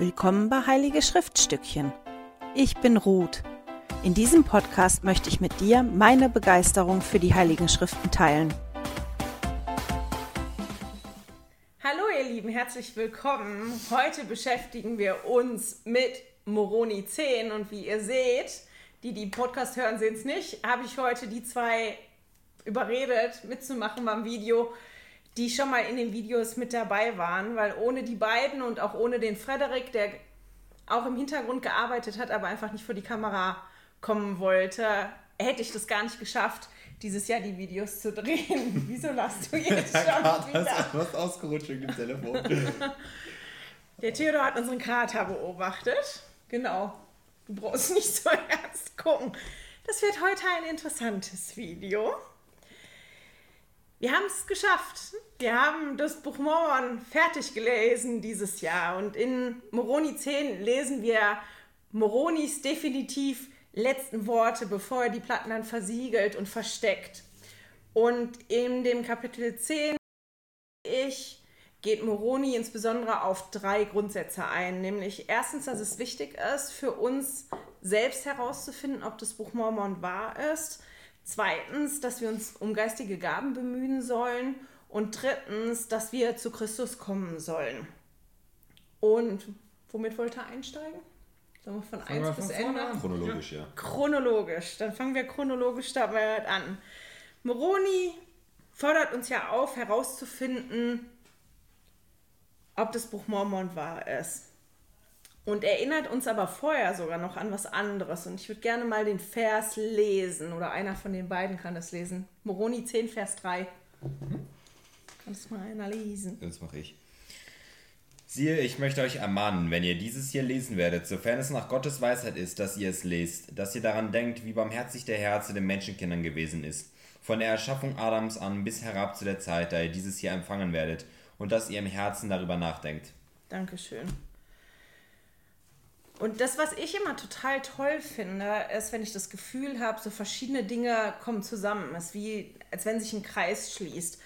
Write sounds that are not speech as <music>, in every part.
Willkommen bei Heilige Schriftstückchen. Ich bin Ruth. In diesem Podcast möchte ich mit dir meine Begeisterung für die Heiligen Schriften teilen. Hallo ihr Lieben, herzlich willkommen. Heute beschäftigen wir uns mit Moroni 10 und wie ihr seht, die die Podcast hören, sehen es nicht, habe ich heute die zwei überredet, mitzumachen beim Video die schon mal in den Videos mit dabei waren, weil ohne die beiden und auch ohne den Frederik, der auch im Hintergrund gearbeitet hat, aber einfach nicht vor die Kamera kommen wollte, hätte ich das gar nicht geschafft, dieses Jahr die Videos zu drehen. <laughs> Wieso lachst du <laughs> jetzt schon wieder? etwas ausgerutscht im Telefon. <laughs> Der Theodor hat unseren Kater beobachtet. Genau. Du brauchst nicht so ernst gucken. Das wird heute ein interessantes Video. Wir haben es geschafft. Wir haben das Buch Mormon fertig gelesen dieses Jahr. Und in Moroni 10 lesen wir Moronis definitiv letzten Worte, bevor er die Platten dann versiegelt und versteckt. Und in dem Kapitel 10 ich geht Moroni insbesondere auf drei Grundsätze ein. Nämlich erstens, dass es wichtig ist, für uns selbst herauszufinden, ob das Buch Mormon wahr ist. Zweitens, dass wir uns um geistige Gaben bemühen sollen. Und drittens, dass wir zu Christus kommen sollen. Und womit wollte er einsteigen? Sollen wir von Fangen 1 wir bis von Ende? an. Chronologisch, ja. Chronologisch. Dann fangen wir chronologisch dabei an. Moroni fordert uns ja auf, herauszufinden, ob das Buch Mormon wahr ist. Und erinnert uns aber vorher sogar noch an was anderes. Und ich würde gerne mal den Vers lesen. Oder einer von den beiden kann das lesen. Moroni 10, Vers 3. Kannst mal einer lesen. Das mache ich. Siehe, ich möchte euch ermahnen, wenn ihr dieses hier lesen werdet, sofern es nach Gottes Weisheit ist, dass ihr es lest, dass ihr daran denkt, wie barmherzig der Herr zu den Menschenkindern gewesen ist, von der Erschaffung Adams an bis herab zu der Zeit, da ihr dieses hier empfangen werdet, und dass ihr im Herzen darüber nachdenkt. Dankeschön. Und das, was ich immer total toll finde, ist, wenn ich das Gefühl habe, so verschiedene Dinge kommen zusammen. Es ist wie, als wenn sich ein Kreis schließt.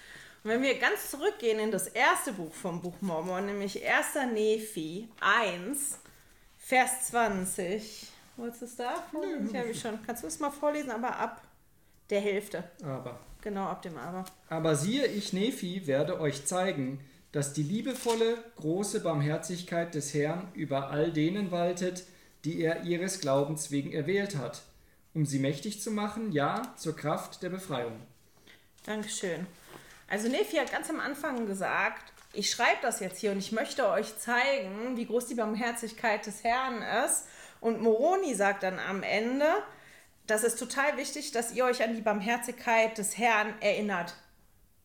Und wenn wir ganz zurückgehen in das erste Buch vom Buch Mormon, nämlich 1. Nephi 1, Vers 20. Wolltest du es da vorlesen? Ja, ich schon. Kannst du es mal vorlesen, aber ab der Hälfte. Aber, Genau, ab dem Aber. aber siehe, ich Nephi werde euch zeigen, dass die liebevolle, große Barmherzigkeit des Herrn über all denen waltet, die er ihres Glaubens wegen erwählt hat, um sie mächtig zu machen, ja, zur Kraft der Befreiung. Dankeschön. Also Nephi hat ganz am Anfang gesagt, ich schreibe das jetzt hier und ich möchte euch zeigen, wie groß die Barmherzigkeit des Herrn ist. Und Moroni sagt dann am Ende, das ist total wichtig, dass ihr euch an die Barmherzigkeit des Herrn erinnert.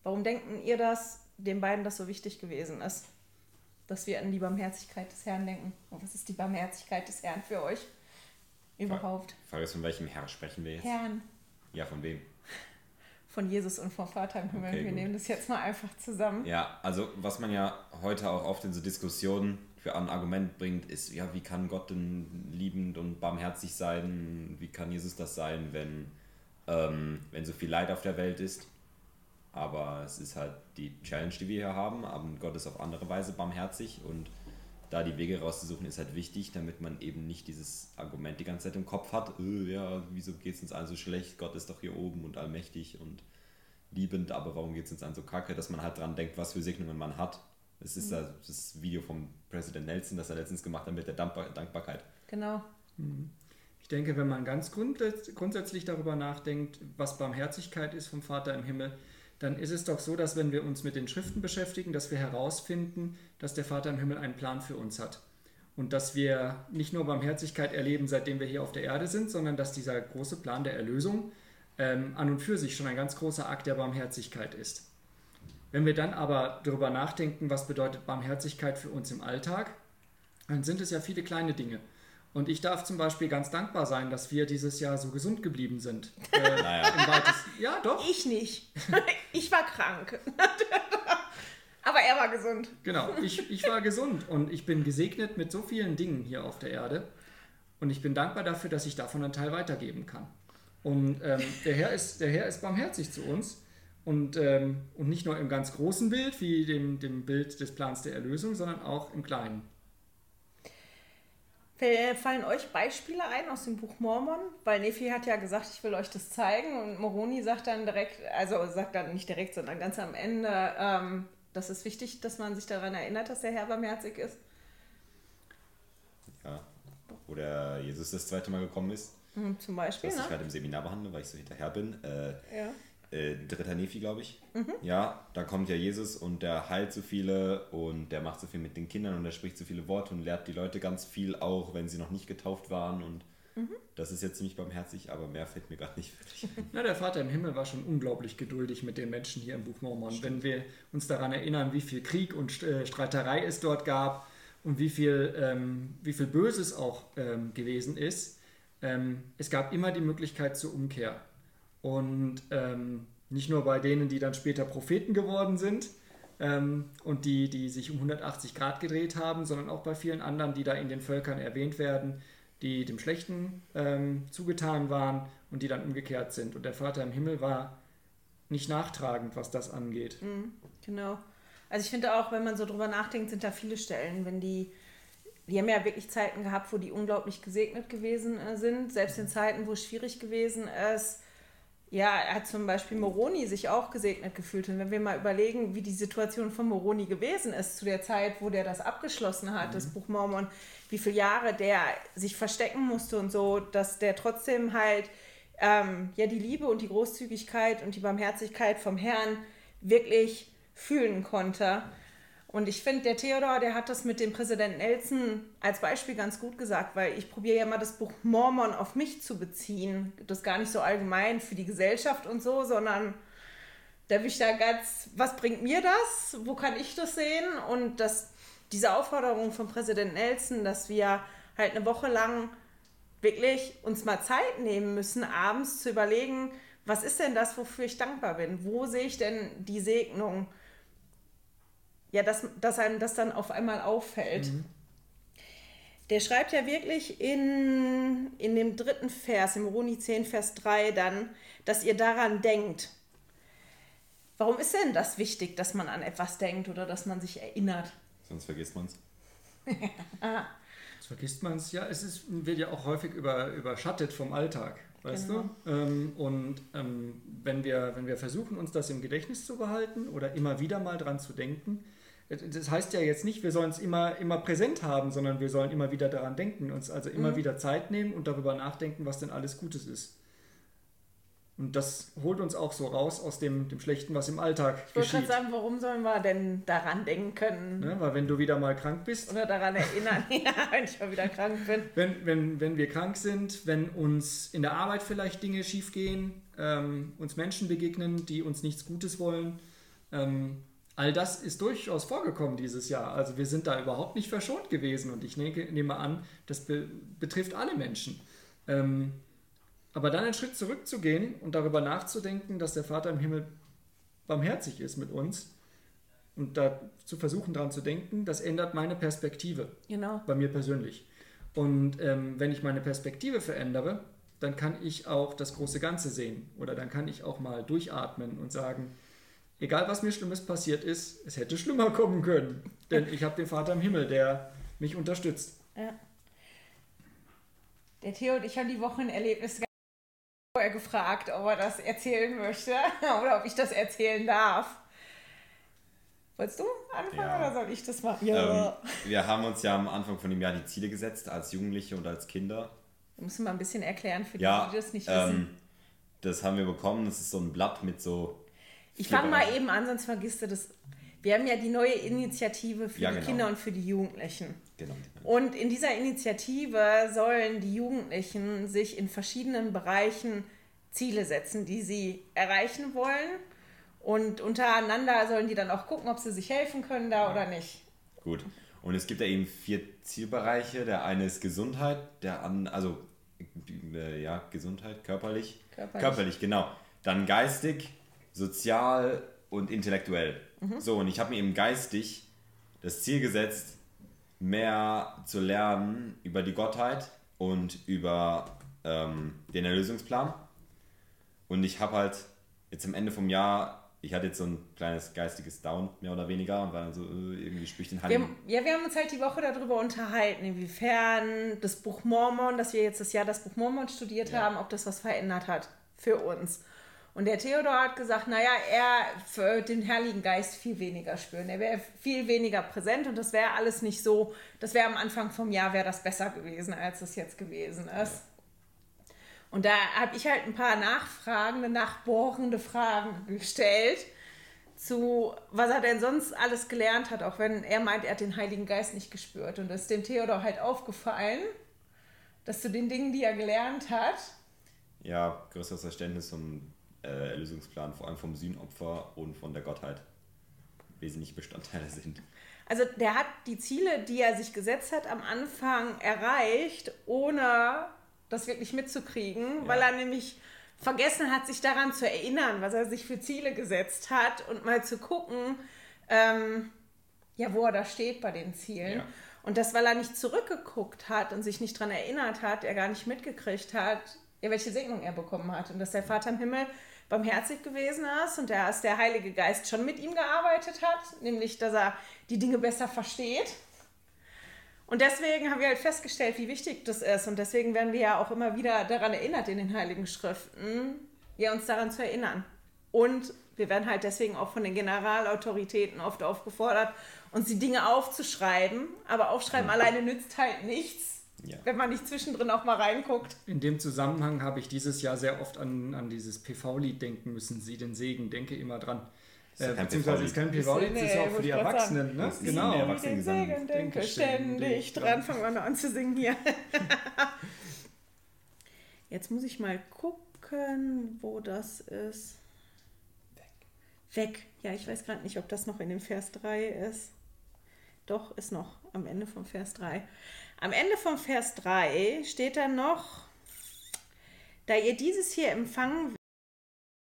Warum denken ihr, dass den beiden das so wichtig gewesen ist? Dass wir an die Barmherzigkeit des Herrn denken. Und was ist die Barmherzigkeit des Herrn für euch überhaupt? Frage ist, von welchem Herr sprechen wir jetzt? Herrn Ja, von wem? von Jesus und vom Vater im Himmel. Okay, wir gut. nehmen das jetzt mal einfach zusammen. Ja, also was man ja heute auch oft in so Diskussionen für ein Argument bringt, ist, ja, wie kann Gott denn liebend und barmherzig sein? Wie kann Jesus das sein, wenn, ähm, wenn so viel Leid auf der Welt ist? Aber es ist halt die Challenge, die wir hier haben. Aber Gott ist auf andere Weise barmherzig und da die Wege rauszusuchen, ist halt wichtig, damit man eben nicht dieses Argument die ganze Zeit im Kopf hat, äh, ja, wieso geht es uns allen so schlecht? Gott ist doch hier oben und allmächtig und liebend, aber warum geht es uns an so kacke, dass man halt dran denkt, was für Segnungen man hat. Es ist da das Video vom Präsident Nelson, das er letztens gemacht hat mit der Dankbar Dankbarkeit. Genau. Ich denke, wenn man ganz grundsätz- grundsätzlich darüber nachdenkt, was Barmherzigkeit ist vom Vater im Himmel, dann ist es doch so, dass wenn wir uns mit den Schriften beschäftigen, dass wir herausfinden, dass der Vater im Himmel einen Plan für uns hat. Und dass wir nicht nur Barmherzigkeit erleben, seitdem wir hier auf der Erde sind, sondern dass dieser große Plan der Erlösung ähm, an und für sich schon ein ganz großer Akt der Barmherzigkeit ist. Wenn wir dann aber darüber nachdenken, was bedeutet Barmherzigkeit für uns im Alltag, dann sind es ja viele kleine Dinge. Und ich darf zum Beispiel ganz dankbar sein, dass wir dieses Jahr so gesund geblieben sind. <laughs> Äh, Naja. ja, doch. Ich nicht. <laughs> ich war krank. <laughs> Aber er war gesund. Genau, ich, ich war gesund und ich bin gesegnet mit so vielen Dingen hier auf der Erde. Und ich bin dankbar dafür, dass ich davon einen Teil weitergeben kann. Und ähm, der, Herr ist, der Herr ist barmherzig zu uns. Und, ähm, und nicht nur im ganz großen Bild, wie dem, dem Bild des Plans der Erlösung, sondern auch im kleinen. Fallen euch Beispiele ein aus dem Buch Mormon? Weil Nephi hat ja gesagt, ich will euch das zeigen und Moroni sagt dann direkt, also sagt dann nicht direkt, sondern ganz am Ende, ähm, das ist wichtig, dass man sich daran erinnert, dass der Herr barmherzig ist. Ja, wo der Jesus das zweite Mal gekommen ist. Mhm, zum Beispiel, Was ne? ich gerade im Seminar behandle, weil ich so hinterher bin. Äh, Ja. Äh, dritter Nephi, glaube ich. Mhm. Ja, da kommt ja Jesus und der heilt so viele und der macht so viel mit den Kindern und der spricht so viele Worte und lehrt die Leute ganz viel, auch wenn sie noch nicht getauft waren. Und Mhm. das ist jetzt ziemlich barmherzig, aber mehr fällt mir gerade nicht wirklich ein. Na, der Vater im Himmel war schon unglaublich geduldig mit den Menschen hier im Buch Mormon. Wenn wir uns daran erinnern, wie viel Krieg und äh, Streiterei es dort gab und wie viel, ähm, wie viel Böses auch ähm, gewesen ist, ähm, es gab immer die Möglichkeit zur Umkehr. Und ähm, nicht nur bei denen, die dann später Propheten geworden sind ähm, und die, die sich um 180 Grad gedreht haben, sondern auch bei vielen anderen, die da in den Völkern erwähnt werden, die dem Schlechten ähm, zugetan waren und die dann umgekehrt sind. Und der Vater im Himmel war nicht nachtragend, was das angeht. Genau. Also ich finde auch, wenn man so drüber nachdenkt, sind da viele Stellen, wenn die, die haben ja wirklich Zeiten gehabt, wo die unglaublich gesegnet gewesen äh, sind, selbst in Zeiten, wo es schwierig gewesen ist. Ja, er hat zum Beispiel Moroni sich auch gesegnet gefühlt. Und wenn wir mal überlegen, wie die Situation von Moroni gewesen ist, zu der Zeit, wo der das abgeschlossen hat, das Buch Mormon, wie viele Jahre der sich verstecken musste und so, dass der trotzdem halt ähm, ja die Liebe und die Großzügigkeit und die Barmherzigkeit vom Herrn wirklich fühlen konnte. Und ich finde, der Theodor, der hat das mit dem Präsident Nelson als Beispiel ganz gut gesagt, weil ich probiere ja mal das Buch Mormon auf mich zu beziehen. Das gar nicht so allgemein für die Gesellschaft und so, sondern da will ich da ganz, was bringt mir das? Wo kann ich das sehen? Und das, diese Aufforderung von Präsident Nelson, dass wir halt eine Woche lang wirklich uns mal Zeit nehmen müssen, abends zu überlegen, was ist denn das, wofür ich dankbar bin? Wo sehe ich denn die Segnung? Ja, dass, dass einem das dann auf einmal auffällt. Der schreibt ja wirklich in, in dem dritten Vers, im Roni 10, Vers 3 dann, dass ihr daran denkt. Warum ist denn das wichtig, dass man an etwas denkt oder dass man sich erinnert? Sonst vergisst man es. Das vergisst man es. Ja, es ist, wird ja auch häufig über, überschattet vom Alltag, weißt Genau. du? Ähm, und ähm, wenn, wir, wenn wir versuchen, uns das im Gedächtnis zu behalten oder immer wieder mal dran zu denken, das heißt ja jetzt nicht, wir sollen es immer, immer präsent haben, sondern wir sollen immer wieder daran denken, uns also immer wieder Zeit nehmen und darüber nachdenken, was denn alles Gutes ist. Und das holt uns auch so raus aus dem, dem Schlechten, was im Alltag Ich wollte gerade geschieht. sagen, warum sollen wir denn daran denken? Ne? Weil wenn du wieder mal krank bist, Oder daran erinnern, <laughs> ja, wenn ich mal wieder krank bin. Wenn, wenn, wenn wir krank sind, wenn uns in der Arbeit vielleicht Dinge schiefgehen, ähm, uns Menschen begegnen, die uns nichts Gutes wollen, ähm, all das ist durchaus vorgekommen dieses Jahr. Also wir sind da überhaupt nicht verschont gewesen und ich nehme, an, das be betrifft alle Menschen. Ähm, aber dann einen Schritt zurückzugehen und darüber nachzudenken, dass der Vater im Himmel barmherzig ist mit uns und da zu versuchen daran zu denken, das ändert meine Perspektive Genau. bei mir persönlich. Und ähm, wenn ich meine Perspektive verändere, dann kann ich auch das große Ganze sehen. Oder dann kann ich auch mal durchatmen und sagen, egal was mir Schlimmes passiert ist, es hätte schlimmer kommen können. Denn ich habe den Vater im Himmel, der mich unterstützt. Ja. Der Theo und ich haben die Wochenerlebnisse vorher gefragt, ob er das erzählen möchte <laughs> oder ob ich das erzählen darf. Wolltest du anfangen Ja. oder soll ich das machen? Ähm, wir haben uns ja am Anfang von dem Jahr die Ziele gesetzt, als Jugendliche und als Kinder. Wir müssen mal ein bisschen erklären für die, Ja, die das nicht wissen. ähm, das haben wir bekommen. Das ist so ein Blatt mit so. Ich fange mal eben an, sonst vergisst du das. Wir haben ja die neue Initiative für Ja, die genau. Kinder und für die Jugendlichen. Genau. Und in dieser Initiative sollen die Jugendlichen sich in verschiedenen Bereichen Ziele setzen, die sie erreichen wollen. Und untereinander sollen die dann auch gucken, ob sie sich helfen können da oder nicht. Gut. Und es gibt ja eben vier Zielbereiche. Der eine ist Gesundheit, der an, also äh, ja, Gesundheit, körperlich. Körperlich. genau. Dann geistig, sozial und intellektuell. So, und ich habe mir eben geistig das Ziel gesetzt, mehr zu lernen über die Gottheit und über ähm, den Erlösungsplan. Und ich habe halt jetzt am Ende vom Jahr ich hatte jetzt so ein kleines geistiges Down, mehr oder weniger, und war dann so, äh, irgendwie spüre ich den Wir Heiligen. ja, wir haben uns halt die Woche darüber unterhalten, inwiefern das Buch Mormon, dass wir jetzt das Jahr das Buch Mormon studiert Ja. haben, ob das was verändert hat für uns. Und der Theodor hat gesagt, naja, er für den Heiligen Geist viel weniger spüren. Er wäre viel weniger präsent und das wäre alles nicht so, das wäre am Anfang vom Jahr wäre das besser gewesen, als es jetzt gewesen ist. Und da habe ich halt ein paar nachfragende, nachbohrende Fragen gestellt zu, was er denn sonst alles gelernt hat, auch wenn er meint, er hat den Heiligen Geist nicht gespürt. Und das ist dem Theodor halt aufgefallen, dass zu den Dingen, die er gelernt hat, Ja, größeres Verständnis vom äh, Erlösungsplan, vor allem vom Sühnopfer und von der Gottheit wesentliche Bestandteile sind. also der hat die Ziele, die er sich gesetzt hat, am Anfang erreicht, ohne das wirklich mitzukriegen, Ja. weil er nämlich vergessen hat, sich daran zu erinnern, was er sich für Ziele gesetzt hat und mal zu gucken, ähm, ja, wo er da steht bei den Zielen. Ja. Und das, weil er nicht zurückgeguckt hat und sich nicht daran erinnert hat, er gar nicht mitgekriegt hat, ja, welche Segnung er bekommen hat. Und dass der Vater im Himmel barmherzig gewesen ist und dass der Heilige Geist schon mit ihm gearbeitet hat, nämlich, dass er die Dinge besser versteht. Und deswegen haben wir halt festgestellt, wie wichtig das ist. Und deswegen werden wir ja auch immer wieder daran erinnert in den Heiligen Schriften, ja, uns daran zu erinnern. Und wir werden halt deswegen auch von den Generalautoritäten oft aufgefordert, uns die Dinge aufzuschreiben. Aber aufschreiben alleine nützt halt nichts, Ja. wenn man nicht zwischendrin auch mal reinguckt. In dem Zusammenhang habe ich dieses Jahr sehr oft an, an dieses PV-Lied denken müssen. Sie den Segen, denke immer dran. Äh, beziehungsweise ist kein PV-Lied, das ist ja auch für die Erwachsenen, ne? Das ist Genau. Den Erwachsenengesang. Segen denke Denke ständig ständig dran. dran. Fangen wir noch an zu singen hier. <laughs> Jetzt muss ich mal gucken, wo das ist. Weg. Ja, ich weiß gerade nicht, ob das noch in dem Vers 3 ist. Doch, ist noch am Ende vom Vers 3. Am Ende vom Vers 3 steht dann noch, da ihr dieses hier empfangen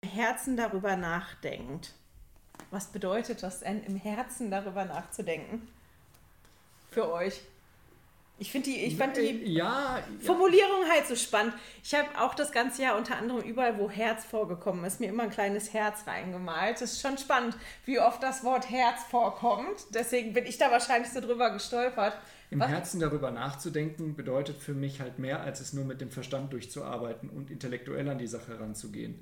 im Herzen darüber nachdenkt. Was bedeutet das denn, im Herzen darüber nachzudenken? Für euch. Ich finde die, ich fand die Äh, ja, ja, Formulierung halt so spannend. Ich habe auch das ganze Jahr unter anderem überall, wo Herz vorgekommen ist, mir immer ein kleines Herz reingemalt. Das ist schon spannend, wie oft das Wort Herz vorkommt. Deswegen bin ich da wahrscheinlich so drüber gestolpert. Im Was- Herzen darüber nachzudenken bedeutet für mich halt mehr, als es nur mit dem Verstand durchzuarbeiten und intellektuell an die Sache ranzugehen.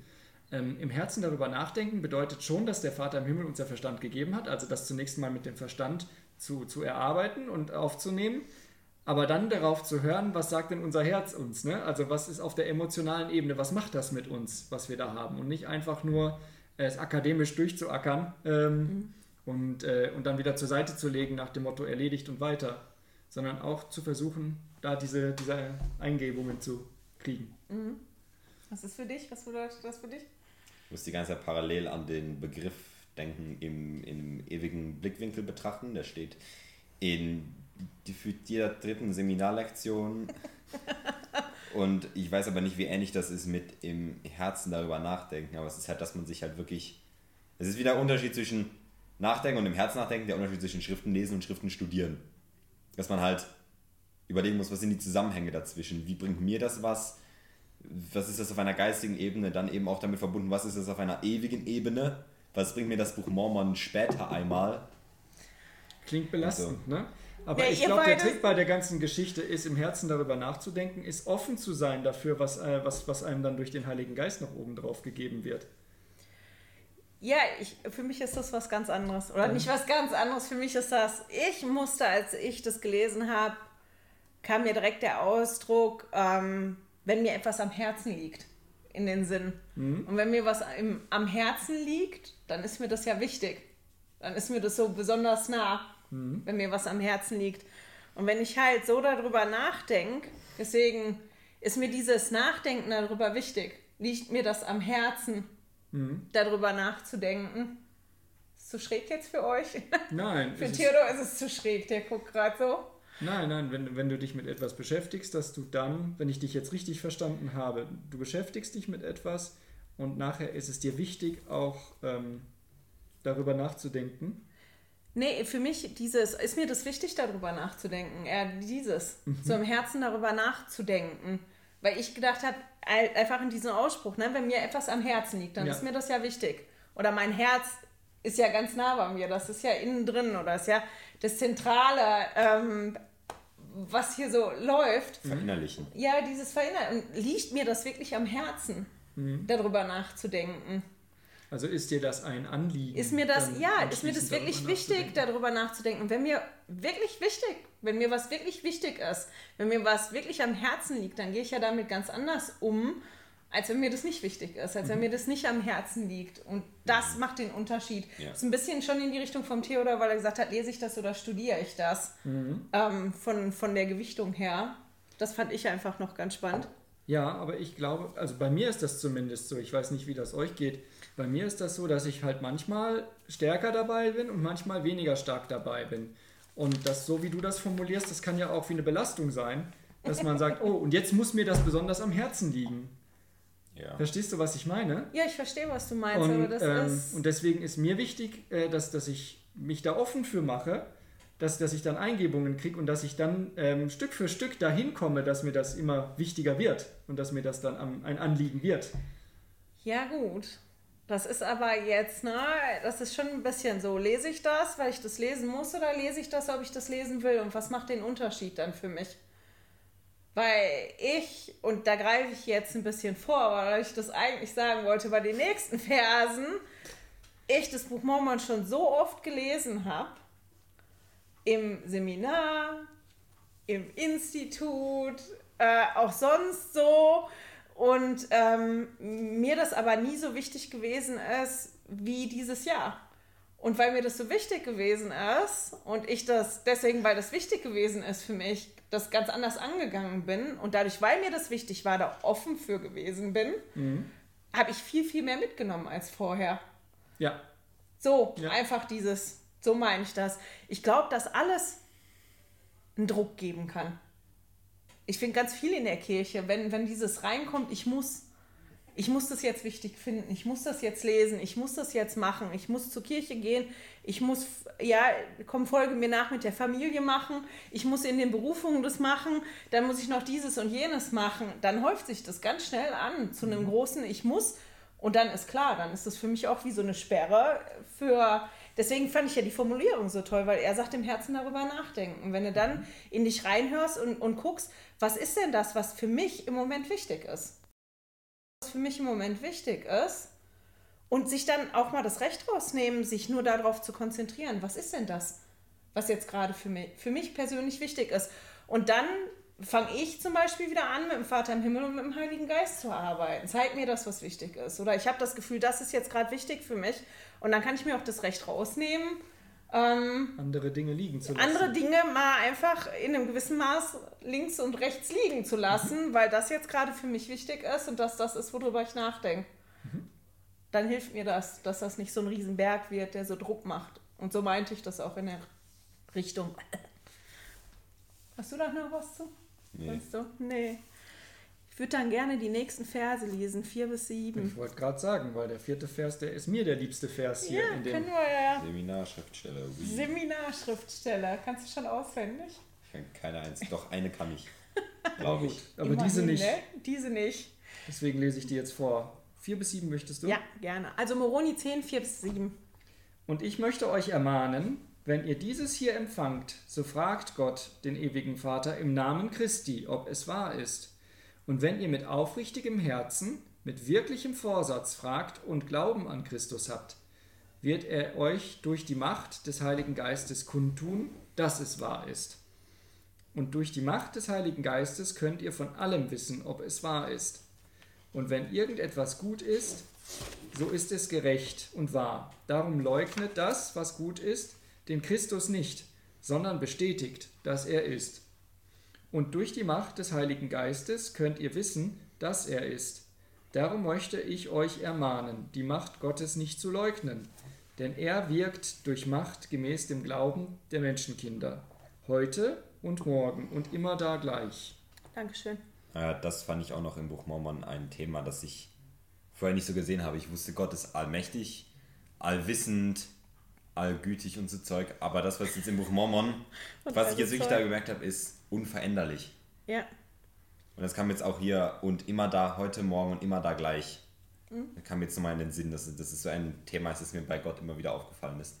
Ähm, Im Herzen darüber nachdenken bedeutet schon, dass der Vater im Himmel uns der Verstand gegeben hat, also das zunächst mal mit dem Verstand zu, zu erarbeiten und aufzunehmen, aber dann darauf zu hören, was sagt denn unser Herz uns, ne? also was ist auf der emotionalen Ebene, was macht das mit uns, was wir da haben und nicht einfach nur äh, es akademisch durchzuackern ähm, und, äh, und dann wieder zur Seite zu legen nach dem Motto erledigt und weiter sondern auch zu versuchen, da diese, diese Eingebungen zu kriegen. Was ist für dich? Was bedeutet das für dich? Ich muss die ganze Zeit parallel an den Begriff denken, im, im ewigen Blickwinkel betrachten. Der steht in gefühlt jeder dritten Seminarlektion. <laughs> Und ich weiß aber nicht, wie ähnlich das ist mit im Herzen darüber nachdenken. Aber es ist halt, dass man sich halt wirklich. Es ist wieder der Unterschied zwischen Nachdenken und im Herzen nachdenken, der Unterschied zwischen Schriften lesen und Schriften studieren. Dass man halt überlegen muss, was sind die Zusammenhänge dazwischen? Wie bringt mir das was? was ist das auf einer geistigen Ebene, dann eben auch damit verbunden, was ist das auf einer ewigen Ebene, was bringt mir das Buch Mormon später einmal. Klingt belastend, ne? Aber Ja, ich glaube, der Trick bei der ganzen Geschichte ist, im Herzen darüber nachzudenken, ist offen zu sein dafür, was, äh, was, was einem dann durch den Heiligen Geist noch oben drauf gegeben wird. Ja, ich, für mich ist das was ganz anderes. Oder nicht was ganz anderes. Für mich ist das, ich musste, als ich das gelesen habe, kam mir direkt der Ausdruck, ähm, wenn mir etwas am Herzen liegt, in den Sinn. Und wenn mir was im, am Herzen liegt, dann ist mir das ja wichtig. Dann ist mir das so besonders nah, wenn mir was am Herzen liegt. Und wenn ich halt so darüber nachdenke, deswegen ist mir dieses Nachdenken darüber wichtig. Liegt mir das am Herzen, darüber nachzudenken? Ist zu schräg jetzt für euch? Nein, <laughs> für Theodor ist es zu schräg, der guckt gerade so. nein, nein, wenn, wenn du dich mit etwas beschäftigst, dass du dann, wenn ich dich jetzt richtig verstanden habe, du beschäftigst dich mit etwas und nachher ist es dir wichtig, auch ähm, darüber nachzudenken. Nee, für mich dieses, ist mir das wichtig, darüber nachzudenken. Eher dieses, Mhm. so im Herzen darüber nachzudenken. Weil ich gedacht habe, einfach in diesem Ausspruch, ne, wenn mir etwas am Herzen liegt, dann Ja. ist mir das ja wichtig. Oder mein Herz ist ja ganz nah bei mir, das ist ja innen drin oder ist ja das Zentrale, ähm, was hier so läuft. Verinnerlichen. Ja, dieses Verinnerlichen. Und liegt mir das wirklich am Herzen, Mhm. darüber nachzudenken? Also ist dir das ein Anliegen? Ist mir das, ja, ist mir das wirklich darüber wichtig, darüber nachzudenken? Wenn mir wirklich wichtig, wenn mir was wirklich wichtig ist, wenn mir was wirklich am Herzen liegt, dann gehe ich ja damit ganz anders um, als wenn mir das nicht wichtig ist, als wenn mir das nicht am Herzen liegt. Und das macht den Unterschied. Ja. Das ist ein bisschen schon in die Richtung vom Theodor, weil er gesagt hat, lese ich das oder studiere ich das? Ähm, von, von der Gewichtung her. Das fand ich einfach noch ganz spannend. Ja, aber ich glaube, also bei mir ist das zumindest so. Ich weiß nicht, wie das euch geht. Bei mir ist das so, dass ich halt manchmal stärker dabei bin und manchmal weniger stark dabei bin. Und das, so wie du das formulierst, das kann ja auch wie eine Belastung sein, dass man sagt, oh, und jetzt muss mir das besonders am Herzen liegen. Ja. Verstehst du, was ich meine? Ja, ich verstehe, was du meinst, aber Und, das ähm, ist. und deswegen ist mir wichtig, äh, dass, dass ich mich da offen für mache, dass, dass ich dann Eingebungen kriege und dass ich dann ähm, Stück für Stück dahin komme, dass mir das immer wichtiger wird und dass mir das dann am, ein Anliegen wird. Ja, gut. Das ist aber jetzt, ne, das ist schon ein bisschen so. Lese ich das, weil ich das lesen muss, oder lese ich das, ob ich das lesen will? Und was macht den Unterschied dann für mich? Weil ich, und da greife ich jetzt ein bisschen vor, weil ich das eigentlich sagen wollte bei den nächsten <laughs> Versen, ich das Buch Mormon schon so oft gelesen habe, im Seminar, im Institut, äh, auch sonst so. Und ähm, mir das aber nie so wichtig gewesen ist wie dieses Jahr. Und weil mir das so wichtig gewesen ist und ich das deswegen, weil das wichtig gewesen ist für mich, das ganz anders angegangen bin und dadurch, weil mir das wichtig war, da offen für gewesen bin, habe ich viel, viel mehr mitgenommen als vorher. Ja, So, Ja. einfach dieses, so meine ich das. Ich glaube, dass alles einen Druck geben kann. Ich finde ganz viel in der Kirche, wenn, wenn dieses reinkommt, ich muss, ich muss das jetzt wichtig finden, ich muss das jetzt lesen, ich muss das jetzt machen, ich muss zur Kirche gehen, ich muss, ja, komm, folge mir nach mit der Familie machen, ich muss in den Berufungen das machen, dann muss ich noch dieses und jenes machen. Dann häuft sich das ganz schnell an zu einem großen Ich muss. Und dann ist klar, dann ist das für mich auch wie so eine Sperre für. Deswegen fand ich ja die Formulierung so toll, weil er sagt im Herzen darüber nachdenken. Wenn du dann in dich reinhörst und, und guckst, was ist denn das, was für mich im Moment wichtig ist? Was für mich im Moment wichtig ist. Und sich dann auch mal das Recht rausnehmen, sich nur darauf zu konzentrieren. Was ist denn das, was jetzt gerade für mich, für mich persönlich wichtig ist? Und dann fange ich zum Beispiel wieder an, mit dem Vater im Himmel und mit dem Heiligen Geist zu arbeiten. Zeig mir das, was wichtig ist. Oder ich habe das Gefühl, das ist jetzt gerade wichtig für mich. Und dann kann ich mir auch das Recht rausnehmen, ähm, andere Dinge liegen zu lassen. andere Dinge mal einfach in einem gewissen Maß links und rechts liegen zu lassen, weil das jetzt gerade für mich wichtig ist und dass das ist, worüber ich nachdenke. Dann hilft mir das, dass das nicht so ein Riesenberg wird, der so Druck macht. Und so meinte ich das auch in der Richtung. <laughs> Hast du da noch was zu? Nee. Sonst so? Nee. Ich würde dann gerne die nächsten Verse lesen, vier bis sieben. Ich wollte gerade sagen, weil der vierte Vers, der ist mir der liebste Vers hier Ja, in können dem. wir ja. Seminarschriftsteller. Ui. Seminarschriftsteller. Kannst du schon auswendig? Ich kann keine eins. Doch, eine kann ich. <laughs> Glaube ich. Aber Immerhin, diese nicht. Ne? Diese nicht. Deswegen lese ich die jetzt vor. Vier bis sieben möchtest du? Ja, gerne. Also Moroni 10, 4 bis 7. Und ich möchte euch ermahnen, wenn ihr dieses hier empfangt, so fragt Gott, den ewigen Vater, im Namen Christi, ob es wahr ist. Und wenn ihr mit aufrichtigem Herzen, mit wirklichem Vorsatz fragt und Glauben an Christus habt, wird er euch durch die Macht des Heiligen Geistes kundtun, dass es wahr ist. Und durch die Macht des Heiligen Geistes könnt ihr von allem wissen, ob es wahr ist. Und wenn irgendetwas gut ist, so ist es gerecht und wahr. Darum leugnet das, was gut ist, den Christus nicht, sondern bestätigt, dass er ist. Und durch die Macht des Heiligen Geistes könnt ihr wissen, dass er ist. Darum möchte ich euch ermahnen, die Macht Gottes nicht zu leugnen, denn er wirkt durch Macht gemäß dem Glauben der Menschenkinder, heute und morgen und immer da gleich. Dankeschön. Das fand ich auch noch im Buch Mormon ein Thema, das ich vorher nicht so gesehen habe. Ich wusste, Gott ist allmächtig, allwissend, allgütig und so Zeug. Aber das, was jetzt im Buch Mormon, Und was ich jetzt also wirklich Zeug. da gemerkt habe, ist unveränderlich. Ja. Und das kam jetzt auch hier und immer da, heute, morgen und immer da gleich. Da kam mir jetzt nochmal in den Sinn, dass das ist so ein Thema ist, das mir bei Gott immer wieder aufgefallen ist.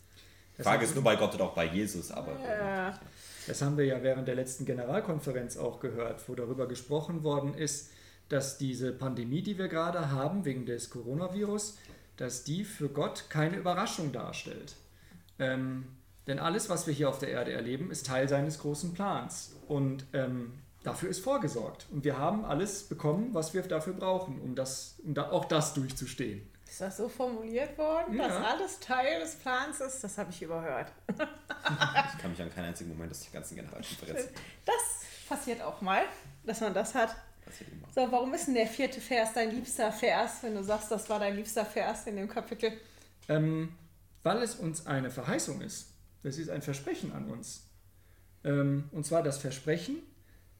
Die Frage ist nur bei Gott oder auch bei Jesus, aber Ja. Das haben wir ja während der letzten Generalkonferenz auch gehört, wo darüber gesprochen worden ist, dass diese Pandemie, die wir gerade haben, wegen des Coronavirus, dass die für Gott keine Überraschung darstellt. Ähm, denn alles, was wir hier auf der Erde erleben, ist Teil seines großen Plans. Und ähm, dafür ist vorgesorgt. Und wir haben alles bekommen, was wir dafür brauchen, um, das, um da, auch das durchzustehen. Ist das so formuliert worden, Ja. dass alles Teil des Plans ist? Das habe ich überhört. <laughs> ich kann mich an keinen einzigen Moment aus der ganzen Generalkonferenz Das passiert auch mal, dass man das hat. passiert immer. So, warum ist denn der vierte Vers dein liebster Vers, wenn du sagst, das war dein liebster Vers in dem Kapitel? Ähm, weil es uns eine Verheißung ist. Das ist ein Versprechen an uns. Ähm, und zwar das Versprechen,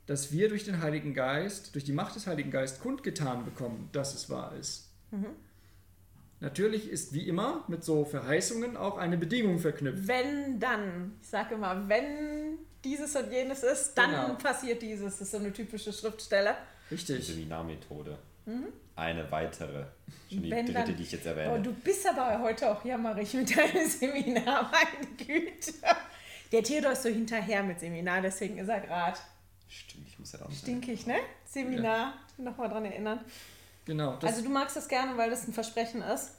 dass wir durch den Heiligen Geist, durch die Macht des Heiligen Geistes kundgetan bekommen, dass es wahr ist. Natürlich ist wie immer mit so Verheißungen auch eine Bedingung verknüpft. Wenn dann, ich sage immer, wenn dieses und jenes ist, dann Genau. passiert dieses. Das ist so eine typische Schriftstelle. Die Richtig. Seminarmethode. Eine weitere. Schon die Wenn dritte, dann- die ich jetzt Oh, erwähne. du bist aber heute auch jammerig mit deinem <laughs> Seminar, meine Güte. Der Theodor ist so hinterher mit Seminar, deswegen ist er gerade Stimmt, ich muss ja da noch stinkig, ne? Seminar, nochmal dran erinnern. Genau. Das, Also du magst das gerne, weil das ein Versprechen ist.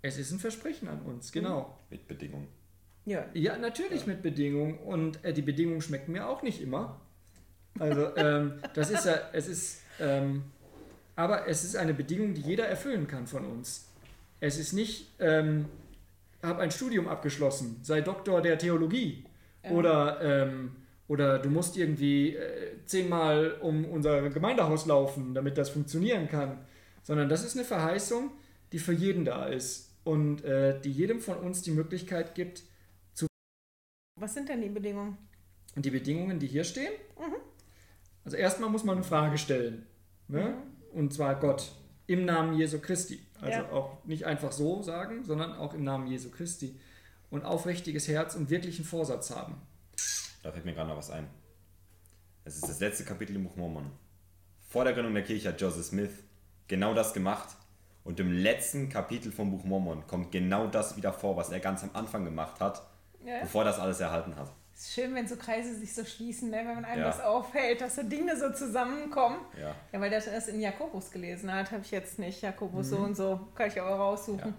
es ist ein Versprechen an uns, genau. Mit Bedingungen. Ja. Ja, natürlich mit Bedingungen und äh, die Bedingungen schmecken mir auch nicht immer. Also ähm, das ist ja, es ist, ähm, aber es ist eine Bedingung, die jeder erfüllen kann von uns. Es ist nicht, ähm, hab ein Studium abgeschlossen, sei Doktor der Theologie Ja. oder ähm, oder du musst irgendwie äh, zehnmal um unser Gemeindehaus laufen, damit das funktionieren kann, sondern das ist eine Verheißung, die für jeden da ist und äh, die jedem von uns die Möglichkeit gibt, Was sind denn die Bedingungen? Und die Bedingungen, die hier stehen? Also erstmal muss man eine Frage stellen. Ne? Und zwar Gott im Namen Jesu Christi. Also Ja. auch nicht einfach so sagen, sondern auch im Namen Jesu Christi. Und aufrichtiges Herz und wirklichen Vorsatz haben. Da fällt mir gerade noch was ein. Es ist das letzte Kapitel im Buch Mormon. Vor der Gründung der Kirche hat Joseph Smith genau das gemacht. Und im letzten Kapitel vom Buch Mormon kommt genau das wieder vor, was er ganz am Anfang gemacht hat, Ja. bevor das alles erhalten hat. Ist schön, wenn so Kreise sich so schließen, ne? wenn man einem Ja. das auffällt, dass so Dinge so zusammenkommen. Ja. Ja, weil der das in Jakobus gelesen hat, habe ich jetzt nicht. Jakobus Mhm. so und so, kann ich aber raussuchen.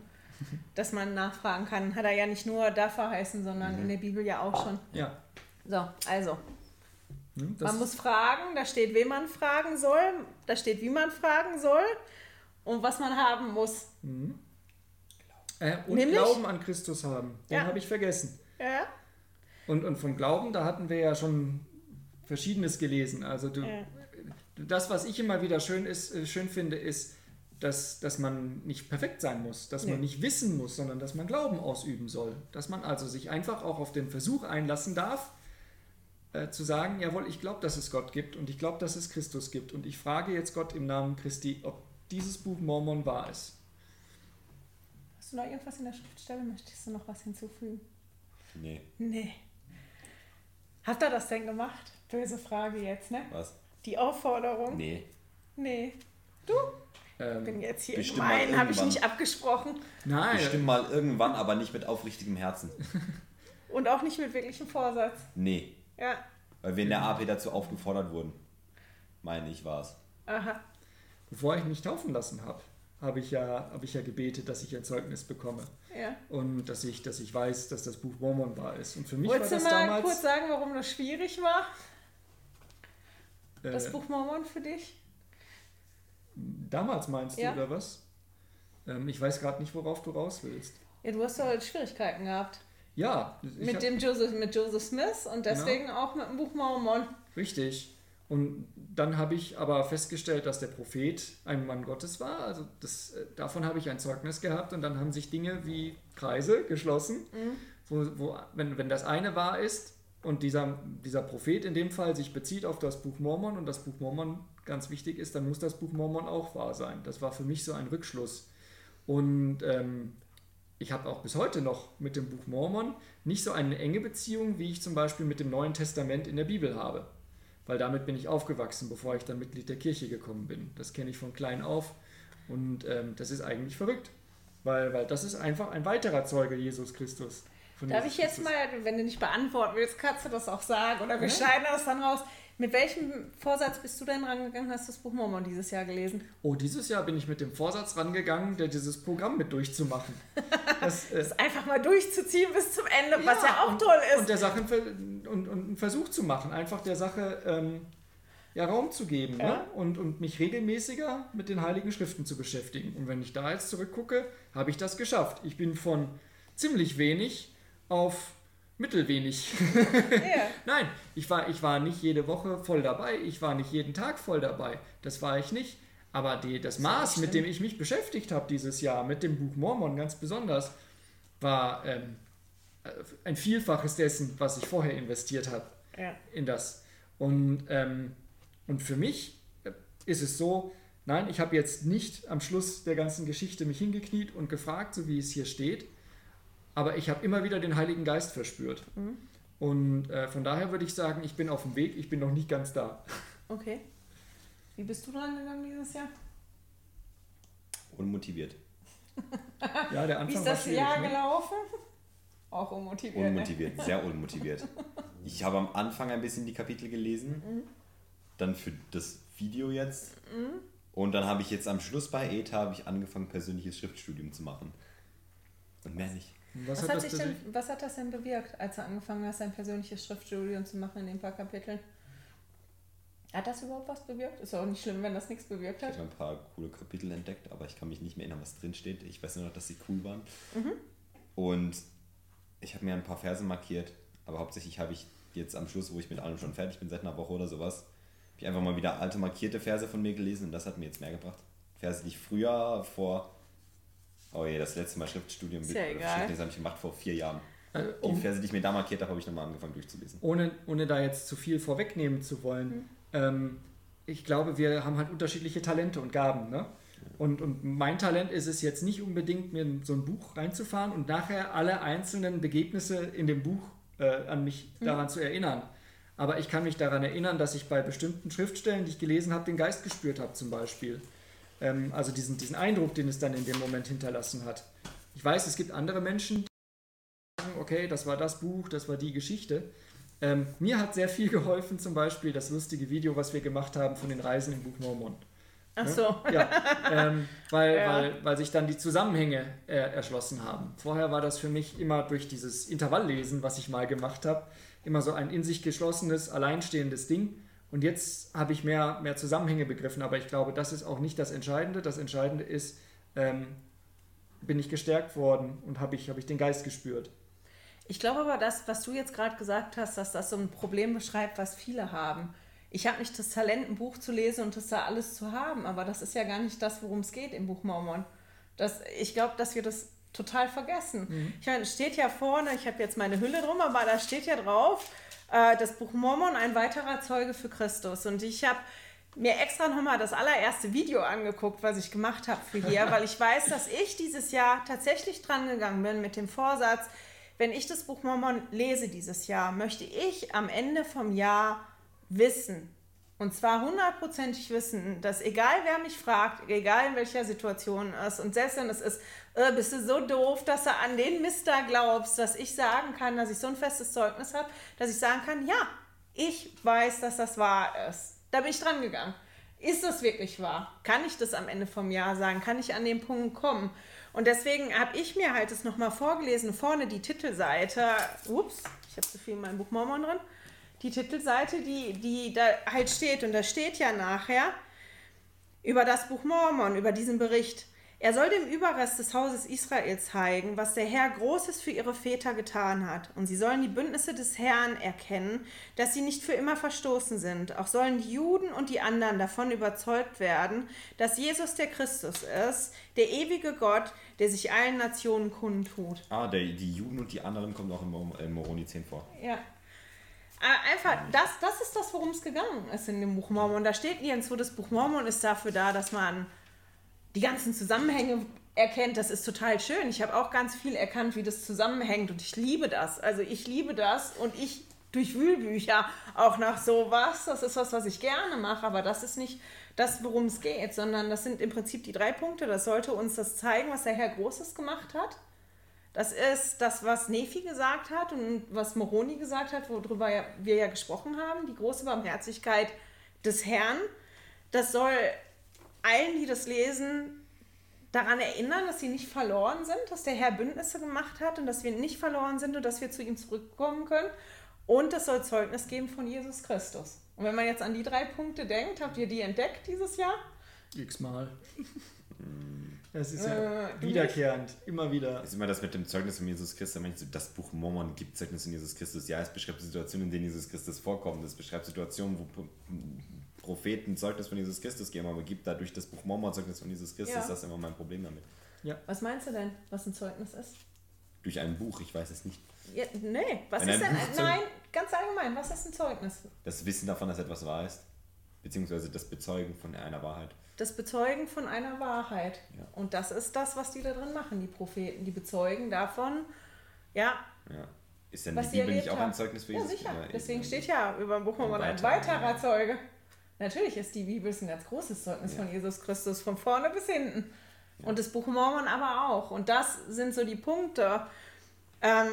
Dass man nachfragen kann. Hat er ja nicht nur da verheißen, sondern Mhm. in der Bibel ja auch schon. Ja. So, also? Das, man muss fragen, da steht, wen man fragen soll, da steht, wie man fragen soll und was man haben muss. äh, und Nämlich? Glauben an Christus haben. Den Ja. habe ich vergessen. Ja? Und, und von Glauben, da hatten wir ja schon Verschiedenes gelesen. Also du, Ja. das, was ich immer wieder schön, ist, äh, schön finde, ist, dass, dass man nicht perfekt sein muss, dass man Nee. nicht wissen muss, sondern dass man Glauben ausüben soll. Dass man also sich einfach auch auf den Versuch einlassen darf, äh, zu sagen, jawohl, ich glaube, dass es Gott gibt und ich glaube, dass es Christus gibt. Und ich frage jetzt Gott im Namen Christi, ob dieses Buch Mormon wahr ist. Hast du noch irgendwas in der Schriftstelle? Möchtest du noch was hinzufügen? Nee, Nee. Habt ihr das denn gemacht? Böse Frage jetzt, ne? was? Die Aufforderung? Nee. Nee. Ähm, Bin jetzt hier gemein, mal habe ich nicht abgesprochen. nein, Bestimmt mal irgendwann, aber nicht mit aufrichtigem Herzen. <laughs> Und auch nicht mit wirklichem Vorsatz. Nee. Ja. Weil wir in der AP dazu aufgefordert wurden. Meine ich war's. Aha. bevor ich mich taufen lassen habe, habe ich, ja, habe ich ja gebetet, dass ich ein Zeugnis bekomme. Ja. Und dass ich, dass ich weiß, dass das Buch Mormon wahr ist. Und für mich Wolltest du war das mal damals. kurz sagen, warum das schwierig war, das äh, Buch Mormon für dich? Damals meinst Ja. du, oder was? Ähm, ich weiß gerade nicht, worauf du raus willst. Ja, du hast doch halt Schwierigkeiten gehabt. Ja, Mit hab- dem Joseph, mit Joseph Smith und deswegen auch mit dem Buch Mormon. Richtig. Und dann habe ich aber festgestellt, dass der Prophet ein Mann Gottes war. Also das, äh, davon habe ich ein Zeugnis gehabt und dann haben sich Dinge wie Kreise geschlossen, wo, wo, wenn, wenn das eine wahr ist und dieser, dieser Prophet in dem Fall sich bezieht auf das Buch Mormon und das Buch Mormon ganz wichtig ist, dann muss das Buch Mormon auch wahr sein. Das war für mich so ein Rückschluss. Und ähm, ich habe auch bis heute noch mit dem Buch Mormon nicht so eine enge Beziehung, wie ich zum Beispiel mit dem Neuen Testament in der Bibel habe. Weil damit bin ich aufgewachsen, bevor ich dann Mitglied der Kirche gekommen bin. Das kenne ich von klein auf. Und ähm, das ist eigentlich verrückt, weil, weil das ist einfach ein weiterer Zeuge Jesus Christus. Darf Jesus ich jetzt Christus. mal, wenn du nicht beantworten willst, kannst du das auch sagen oder wir Ja. schneiden das dann raus. Mit welchem Vorsatz bist du denn rangegangen, hast du das Buch Mormon dieses Jahr gelesen? Oh, dieses Jahr bin ich mit dem Vorsatz rangegangen, der dieses Programm mit durchzumachen. <laughs> Das, äh, Das einfach mal durchzuziehen bis zum Ende, was ja auch und, toll ist. Und der Sache und, und einen Versuch zu machen, einfach der Sache ähm, ja, Raum zu geben Ja. ne? und, und mich regelmäßiger mit den Heiligen Schriften zu beschäftigen. Und wenn ich da jetzt zurückgucke, habe ich das geschafft. Ich bin von ziemlich wenig auf mittelwenig. Ja. <laughs> Nein, ich war, ich war nicht jede Woche voll dabei, ich war nicht jeden Tag voll dabei. Das war ich nicht. Aber die, das Maß, mit dem ich mich beschäftigt habe dieses Jahr, mit dem Buch Mormon ganz besonders, war ähm, äh, ein Vielfaches dessen, was ich vorher investiert habe Ja. in das. Und, ähm, und für mich äh, ist es so, nein, ich habe jetzt nicht am Schluss der ganzen Geschichte mich hingekniet und gefragt, so wie es hier steht, aber ich habe immer wieder den Heiligen Geist verspürt. Und äh, von daher würde ich sagen, ich bin auf dem Weg, ich bin noch nicht ganz da. Okay. Wie bist du dran gegangen dieses Jahr? Unmotiviert. <laughs> Ja, der Anfang Wie ist das Jahr ne? gelaufen? <laughs> Auch unmotiviert. Ne? Unmotiviert, sehr unmotiviert. Ich habe am Anfang ein bisschen die Kapitel gelesen, dann für das Video jetzt. Und dann habe ich jetzt am Schluss bei ETA habe ich angefangen, persönliches Schriftstudium zu machen. Und mehr nicht. Was, Was, hat hat denn, was hat das denn bewirkt, als du angefangen hast, ein persönliches Schriftstudium zu machen in den paar Kapiteln? Hat das überhaupt was bewirkt? Ist auch nicht schlimm, wenn das nichts bewirkt Ich hat. habe ein paar coole Kapitel entdeckt, aber ich kann mich nicht mehr erinnern, was drin steht. Ich weiß nur noch, dass sie cool waren. Und ich habe mir ein paar Verse markiert, aber hauptsächlich habe ich jetzt am Schluss, wo ich mit allem schon fertig bin, seit einer Woche oder sowas, habe ich einfach mal wieder alte markierte Verse von mir gelesen und das hat mir jetzt mehr gebracht. Verse, die ich früher vor, oh je, das letzte Mal Schriftstudium Ist ja egal. Schriftlesen habe ich gemacht vor vier Jahren. Äh, Die um, Verse, die ich mir da markiert habe, habe ich nochmal angefangen durchzulesen. ohne, ohne da jetzt zu viel vorwegnehmen zu wollen, ähm, ich glaube, wir haben halt unterschiedliche Talente und Gaben. Ne? Und, und mein Talent ist es jetzt nicht unbedingt, mir in so ein Buch reinzufahren und nachher alle einzelnen Begebnisse in dem Buch äh, an mich daran zu erinnern. Aber ich kann mich daran erinnern, dass ich bei bestimmten Schriftstellen, die ich gelesen habe, den Geist gespürt habe zum Beispiel. Ähm, also diesen, diesen Eindruck, den es dann in dem Moment hinterlassen hat. Ich weiß, es gibt andere Menschen, die sagen, okay, das war das Buch, das war die Geschichte. Ähm, mir hat sehr viel <laughs> geholfen, zum Beispiel das lustige Video, was wir gemacht haben von den Reisen im Buch Mormon. Ach so. Ja, ähm, weil, <laughs> Ja. weil, weil sich dann die Zusammenhänge äh, erschlossen haben. Vorher war das für mich immer durch dieses Intervalllesen, was ich mal gemacht habe, immer so ein in sich geschlossenes, alleinstehendes Ding. Und jetzt habe ich mehr, mehr Zusammenhänge begriffen, aber ich glaube, das ist auch nicht das Entscheidende. Das Entscheidende ist, ähm, bin ich gestärkt worden und habe ich, hab ich den Geist gespürt. Ich glaube aber, das, was du jetzt gerade gesagt hast, dass das so ein Problem beschreibt, was viele haben. Ich habe nicht das Talent, ein Buch zu lesen und das da alles zu haben, aber das ist ja gar nicht das, worum es geht im Buch Mormon. Das, ich glaube, dass wir das total vergessen. Ich meine, es steht ja vorne, ich habe jetzt meine Hülle drum, aber da steht ja drauf, äh, das Buch Mormon, ein weiterer Zeuge für Christus. Und ich habe mir extra nochmal das allererste Video angeguckt, was ich gemacht habe für hier, <laughs> weil ich weiß, dass ich dieses Jahr tatsächlich dran gegangen bin mit dem Vorsatz, wenn ich das Buch Mormon lese dieses Jahr, möchte ich am Ende vom Jahr wissen, und zwar hundertprozentig wissen, dass egal wer mich fragt, egal in welcher Situation es ist, und selbst wenn es ist, äh, bist du so doof, dass du an den Mist da glaubst, dass ich sagen kann, dass ich so ein festes Zeugnis habe, dass ich sagen kann, ja, ich weiß, dass das wahr ist. Da bin ich dran gegangen. Ist das wirklich wahr? Kann ich das am Ende vom Jahr sagen? Kann ich an den Punkt kommen? Und deswegen habe ich mir halt das nochmal vorgelesen, vorne die Titelseite. Ups, ich habe zu viel in meinem Buch Mormon drin. Die Titelseite, die, die da halt steht. Und da steht ja nachher über das Buch Mormon, über diesen Bericht. Er soll dem Überrest des Hauses Israel zeigen, was der Herr Großes für ihre Väter getan hat. Und sie sollen die Bündnisse des Herrn erkennen, dass sie nicht für immer verstoßen sind. Auch sollen die Juden und die anderen davon überzeugt werden, dass Jesus der Christus ist, der ewige Gott, der sich allen Nationen kundtut. Ah, der, die Juden und die anderen kommen auch im Moroni 10 vor. Ja. Äh, Einfach, das, das ist das, worum es gegangen ist in dem Buch Mormon. Da steht nirgendwo, das Buch Mormon ist dafür da, dass man die ganzen Zusammenhänge erkennt. Das ist total schön. Ich habe auch ganz viel erkannt, wie das zusammenhängt und ich liebe das. Also ich liebe das und ich durch Wühlbücher auch nach sowas. Das ist was, was ich gerne mache, aber das ist nicht das, worum es geht, sondern das sind im Prinzip die drei Punkte. Das sollte uns das zeigen, was der Herr Großes gemacht hat. Das ist das, was Nefi gesagt hat und was Moroni gesagt hat, worüber wir ja gesprochen haben, die große Barmherzigkeit des Herrn. Das soll allen, die das lesen, daran erinnern, dass sie nicht verloren sind, dass der Herr Bündnisse gemacht hat und dass wir nicht verloren sind und dass wir zu ihm zurückkommen können. Und es soll Zeugnis geben von Jesus Christus. Und wenn man jetzt an die drei Punkte denkt, habt ihr die entdeckt dieses Jahr? X-mal. <laughs> Das ist ja äh, wiederkehrend, immer wieder. Ist immer das mit dem Zeugnis von Jesus Christus. Das Buch Mormon gibt Zeugnis von Jesus Christus. Ja, es beschreibt Situationen, in denen Jesus Christus vorkommt. Es beschreibt Situationen, wo Propheten Zeugnis von Jesus Christus geben, aber gibt dadurch das Buch Mormon Zeugnis von Jesus Christus. Ja. Das ist immer mein Problem damit. Ja. Was meinst du denn, was ein Zeugnis ist? Durch ein Buch, ich weiß es nicht. Ja, nee, was Wenn ist denn ein, nein, ganz allgemein, was ist ein Zeugnis? Das Wissen davon, dass etwas wahr ist, beziehungsweise das Bezeugen von einer Wahrheit das Bezeugen von einer Wahrheit. Ja. Und das ist das, was die da drin machen, die Propheten. Die bezeugen davon, ja. ja. Ist denn was die Bibel nicht auch ein Zeugnis für Jesus? Ja, sicher. Deswegen steht ja über dem Buch Mormon ein weiterer Zeuge. Natürlich ist die Bibel ein ganz großes Zeugnis von Jesus Christus, von vorne bis hinten. Und das Buch Mormon aber auch. Und das sind so die Punkte. Ähm,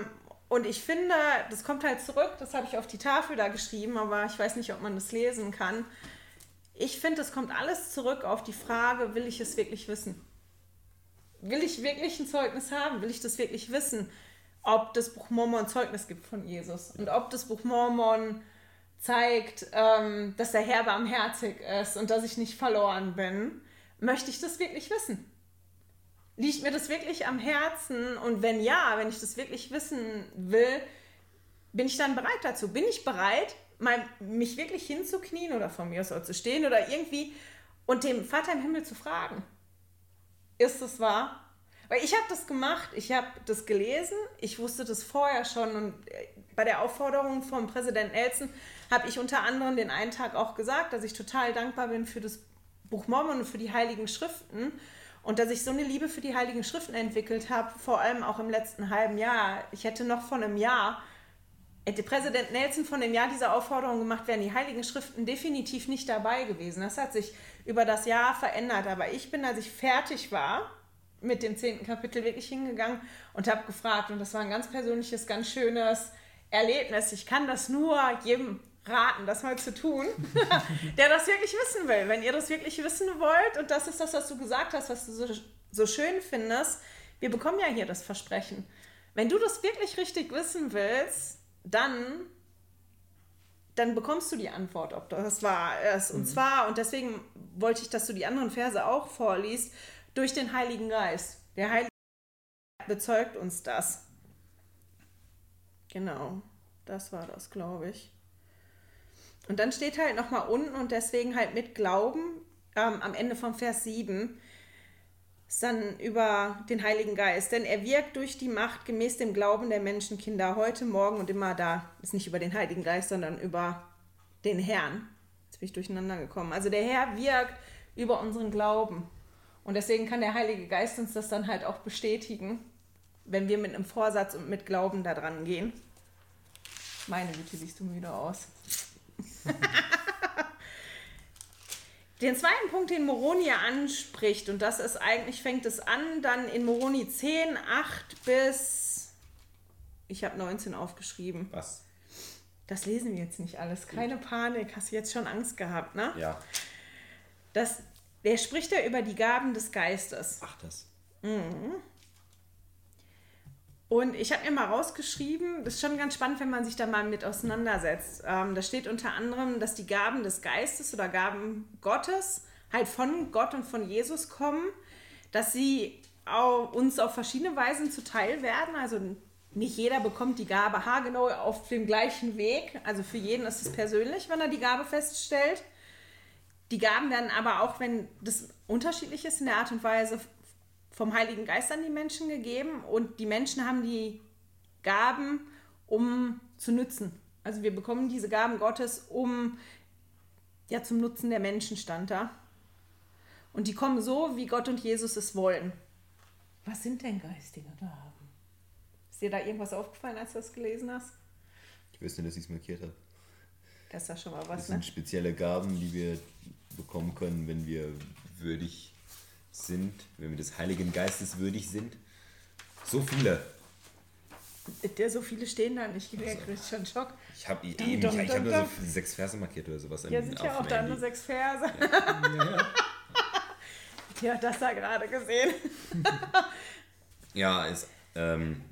und ich finde, das kommt halt zurück, das habe ich auf die Tafel da geschrieben, aber ich weiß nicht, ob man das lesen kann ich finde, es kommt alles zurück auf die Frage, will ich es wirklich wissen? Will ich wirklich ein Zeugnis haben? Will ich das wirklich wissen, ob das Buch Mormon Zeugnis gibt von Jesus? Und ob das Buch Mormon zeigt, ähm, dass der Herr barmherzig ist und dass ich nicht verloren bin? Möchte ich das wirklich wissen? Liegt mir das wirklich am Herzen? Und wenn ja, wenn ich das wirklich wissen will, bin ich dann bereit dazu? Bin ich bereit, mal mich wirklich hinzuknien oder von mir aus zu stehen oder irgendwie und dem Vater im Himmel zu fragen, ist es wahr? Weil ich habe das gemacht, ich habe das gelesen, ich wusste das vorher schon und äh, bei der Aufforderung vom Präsident Nelson habe ich unter anderem den einen Tag auch gesagt, dass ich total dankbar bin für das Buch Mormon und für die Heiligen Schriften und dass ich so eine Liebe für die Heiligen Schriften entwickelt habe, vor allem auch im letzten halben Jahr. Ich hätte noch vor einem Jahr hätte Präsident Nelson von dem Jahr diese Aufforderung gemacht, wären die Heiligen Schriften definitiv nicht dabei gewesen. Das hat sich über das Jahr verändert. Aber ich bin, als ich fertig war mit dem zehnten Kapitel, wirklich hingegangen und habe gefragt. Und das war ein ganz persönliches, ganz schönes Erlebnis. Ich kann das nur jedem raten, das mal zu tun, <laughs> der das wirklich wissen will. Wenn ihr das wirklich wissen wollt, und das ist das, was du gesagt hast, was du so, so schön findest, wir bekommen ja hier das Versprechen. Wenn du das wirklich richtig wissen willst, dann, dann bekommst du die Antwort, ob das wahr ist. Und mhm. zwar, und deswegen wollte ich, dass du die anderen Verse auch vorliest, durch den Heiligen Geist. Der Heilige Geist bezeugt uns das. Genau, das war das, glaube ich. Und dann steht halt nochmal unten und deswegen halt mit Glauben ähm, am Ende vom Vers 7 ist dann über den Heiligen Geist. Denn er wirkt durch die Macht gemäß dem Glauben der Menschenkinder heute, morgen und immer da. Ist nicht über den Heiligen Geist, sondern über den Herrn. Jetzt bin ich durcheinander gekommen. Also der Herr wirkt über unseren Glauben. Und deswegen kann der Heilige Geist uns das dann halt auch bestätigen, wenn wir mit einem Vorsatz und mit Glauben da dran gehen. Meine Güte, siehst du müde aus. <laughs> Den zweiten Punkt, den Moroni anspricht, und das ist eigentlich, fängt es an, dann in Moroni 10, 8 bis, ich habe 19 aufgeschrieben. Was? Das lesen wir jetzt nicht alles. Keine Gut. Panik, hast du jetzt schon Angst gehabt, ne? Ja. Das, der spricht ja über die Gaben des Geistes. Ach, das. Mhm. Und ich habe mir mal rausgeschrieben, das ist schon ganz spannend, wenn man sich da mal mit auseinandersetzt. Ähm, da steht unter anderem, dass die Gaben des Geistes oder Gaben Gottes halt von Gott und von Jesus kommen, dass sie auch uns auf verschiedene Weisen zuteil werden. Also nicht jeder bekommt die Gabe haargenau auf dem gleichen Weg. Also für jeden ist es persönlich, wenn er die Gabe feststellt. Die Gaben werden aber auch, wenn das unterschiedlich ist in der Art und Weise, vom Heiligen Geist an die Menschen gegeben und die Menschen haben die Gaben, um zu nützen. Also wir bekommen diese Gaben Gottes, um ja zum Nutzen der Menschen stand da. Und die kommen so, wie Gott und Jesus es wollen. Was sind denn geistige Gaben? Ist dir da irgendwas aufgefallen, als du das gelesen hast? Ich wüsste nicht, dass ich es markiert habe. Das ist schon mal Das was, ne? sind spezielle Gaben, die wir bekommen können, wenn wir würdig sind, wenn wir des Heiligen Geistes würdig sind. So viele. Der so viele stehen da nicht. Ich krieg schon Schock. Ich habe Dum, eben, dum, ich, ich dum, hab nur so dum. sechs Verse markiert oder sowas. Ja, sind ja auch da nur sechs Verse. Ja, <laughs> Ja, das da gerade gesehen. <laughs> Ja, ist, ähm,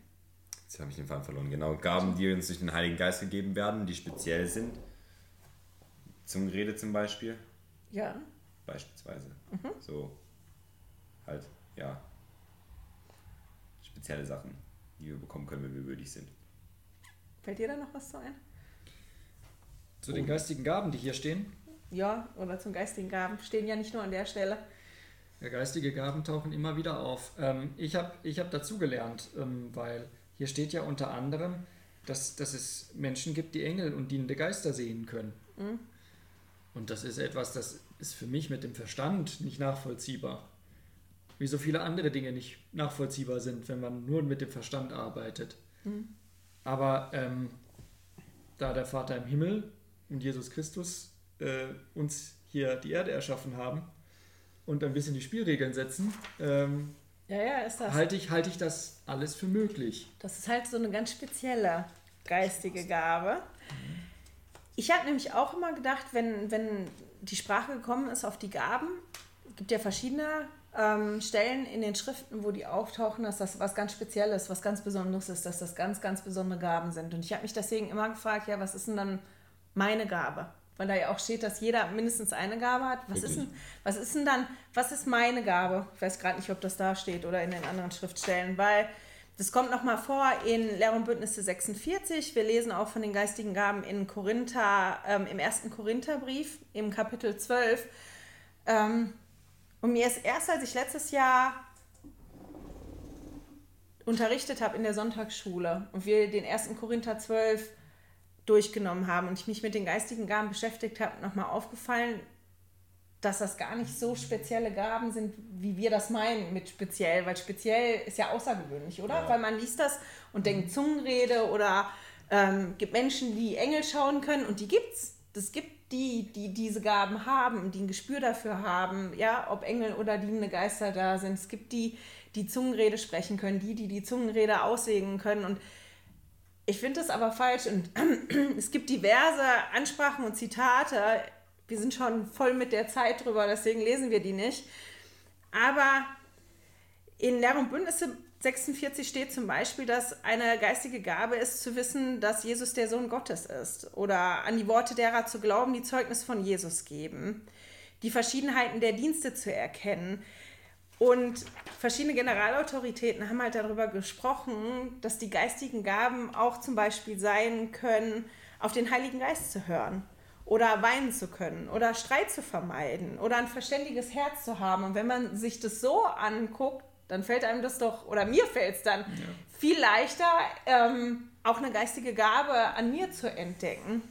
jetzt habe ich den Faden verloren. Genau, Gaben, die uns durch den Heiligen Geist gegeben werden, die speziell sind. Zungenrede zum Beispiel. Ja. Beispielsweise. Mhm. So, halt, ja. Spezielle Sachen, die wir bekommen können, wenn wir würdig sind. Fällt dir da noch was zu ein? Zu den geistigen Gaben, die hier stehen. Ja, oder zum geistigen Gaben. Stehen ja nicht nur an der Stelle. Ja, geistige Gaben tauchen immer wieder auf. Ähm, ich habe ich hab dazugelernt, ähm, weil hier steht ja unter anderem, dass, dass es Menschen gibt, die Engel und dienende Geister sehen können. Und das ist etwas, das ist für mich mit dem Verstand nicht nachvollziehbar. Wie so viele andere Dinge nicht nachvollziehbar sind, wenn man nur mit dem Verstand arbeitet. Aber ähm, da der Vater im Himmel und Jesus Christus äh, uns hier die Erde erschaffen haben, und ein bisschen die Spielregeln setzen, ähm, Ja, ja, ist das. halte ich, halte ich das alles für möglich. Das ist halt so eine ganz spezielle geistige Gabe. Ich habe nämlich auch immer gedacht, wenn, wenn die Sprache gekommen ist auf die Gaben, es gibt ja verschiedene ähm, Stellen in den Schriften, wo die auftauchen, dass das was ganz Spezielles, was ganz Besonderes ist, dass das ganz, ganz besondere Gaben sind. Und ich habe mich deswegen immer gefragt, ja, was ist denn dann meine Gabe? Weil da ja auch steht, dass jeder mindestens eine Gabe hat. Was ist, denn, was ist denn dann, was ist meine Gabe? Ich weiß gerade nicht, ob das da steht oder in den anderen Schriftstellen, weil das kommt nochmal vor in Lehr und Bündnisse 46. Wir lesen auch von den geistigen Gaben in Korinther, ähm, im ersten Korintherbrief, im Kapitel 12. Ähm, und mir ist erst, als ich letztes Jahr unterrichtet habe in der Sonntagsschule und wir den ersten Korinther 12 durchgenommen haben und ich mich mit den geistigen Gaben beschäftigt habe, nochmal aufgefallen, dass das gar nicht so spezielle Gaben sind, wie wir das meinen mit speziell, weil speziell ist ja außergewöhnlich, oder? Ja. Weil man liest das und denkt Zungenrede oder ähm, gibt Menschen, die Engel schauen können und die gibt's. Es gibt die, die diese Gaben haben, die ein Gespür dafür haben, ja, ob Engel oder dienende Geister da sind. Es gibt die, die Zungenrede sprechen können, die, die die Zungenrede auslegen können und ich finde das aber falsch und <clears throat> es gibt diverse Ansprachen und Zitate. Wir sind schon voll mit der Zeit drüber, deswegen lesen wir die nicht. Aber in Lehr und Bündnisse 46 steht zum Beispiel, dass eine geistige Gabe ist, zu wissen, dass Jesus der Sohn Gottes ist oder an die Worte derer zu glauben, die Zeugnis von Jesus geben, die Verschiedenheiten der Dienste zu erkennen. Und verschiedene Generalautoritäten haben halt darüber gesprochen, dass die geistigen Gaben auch zum Beispiel sein können, auf den Heiligen Geist zu hören oder weinen zu können oder Streit zu vermeiden oder ein verständiges Herz zu haben. Und wenn man sich das so anguckt, dann fällt einem das doch, oder mir fällt es dann viel leichter, ähm, auch eine geistige Gabe an mir zu entdecken.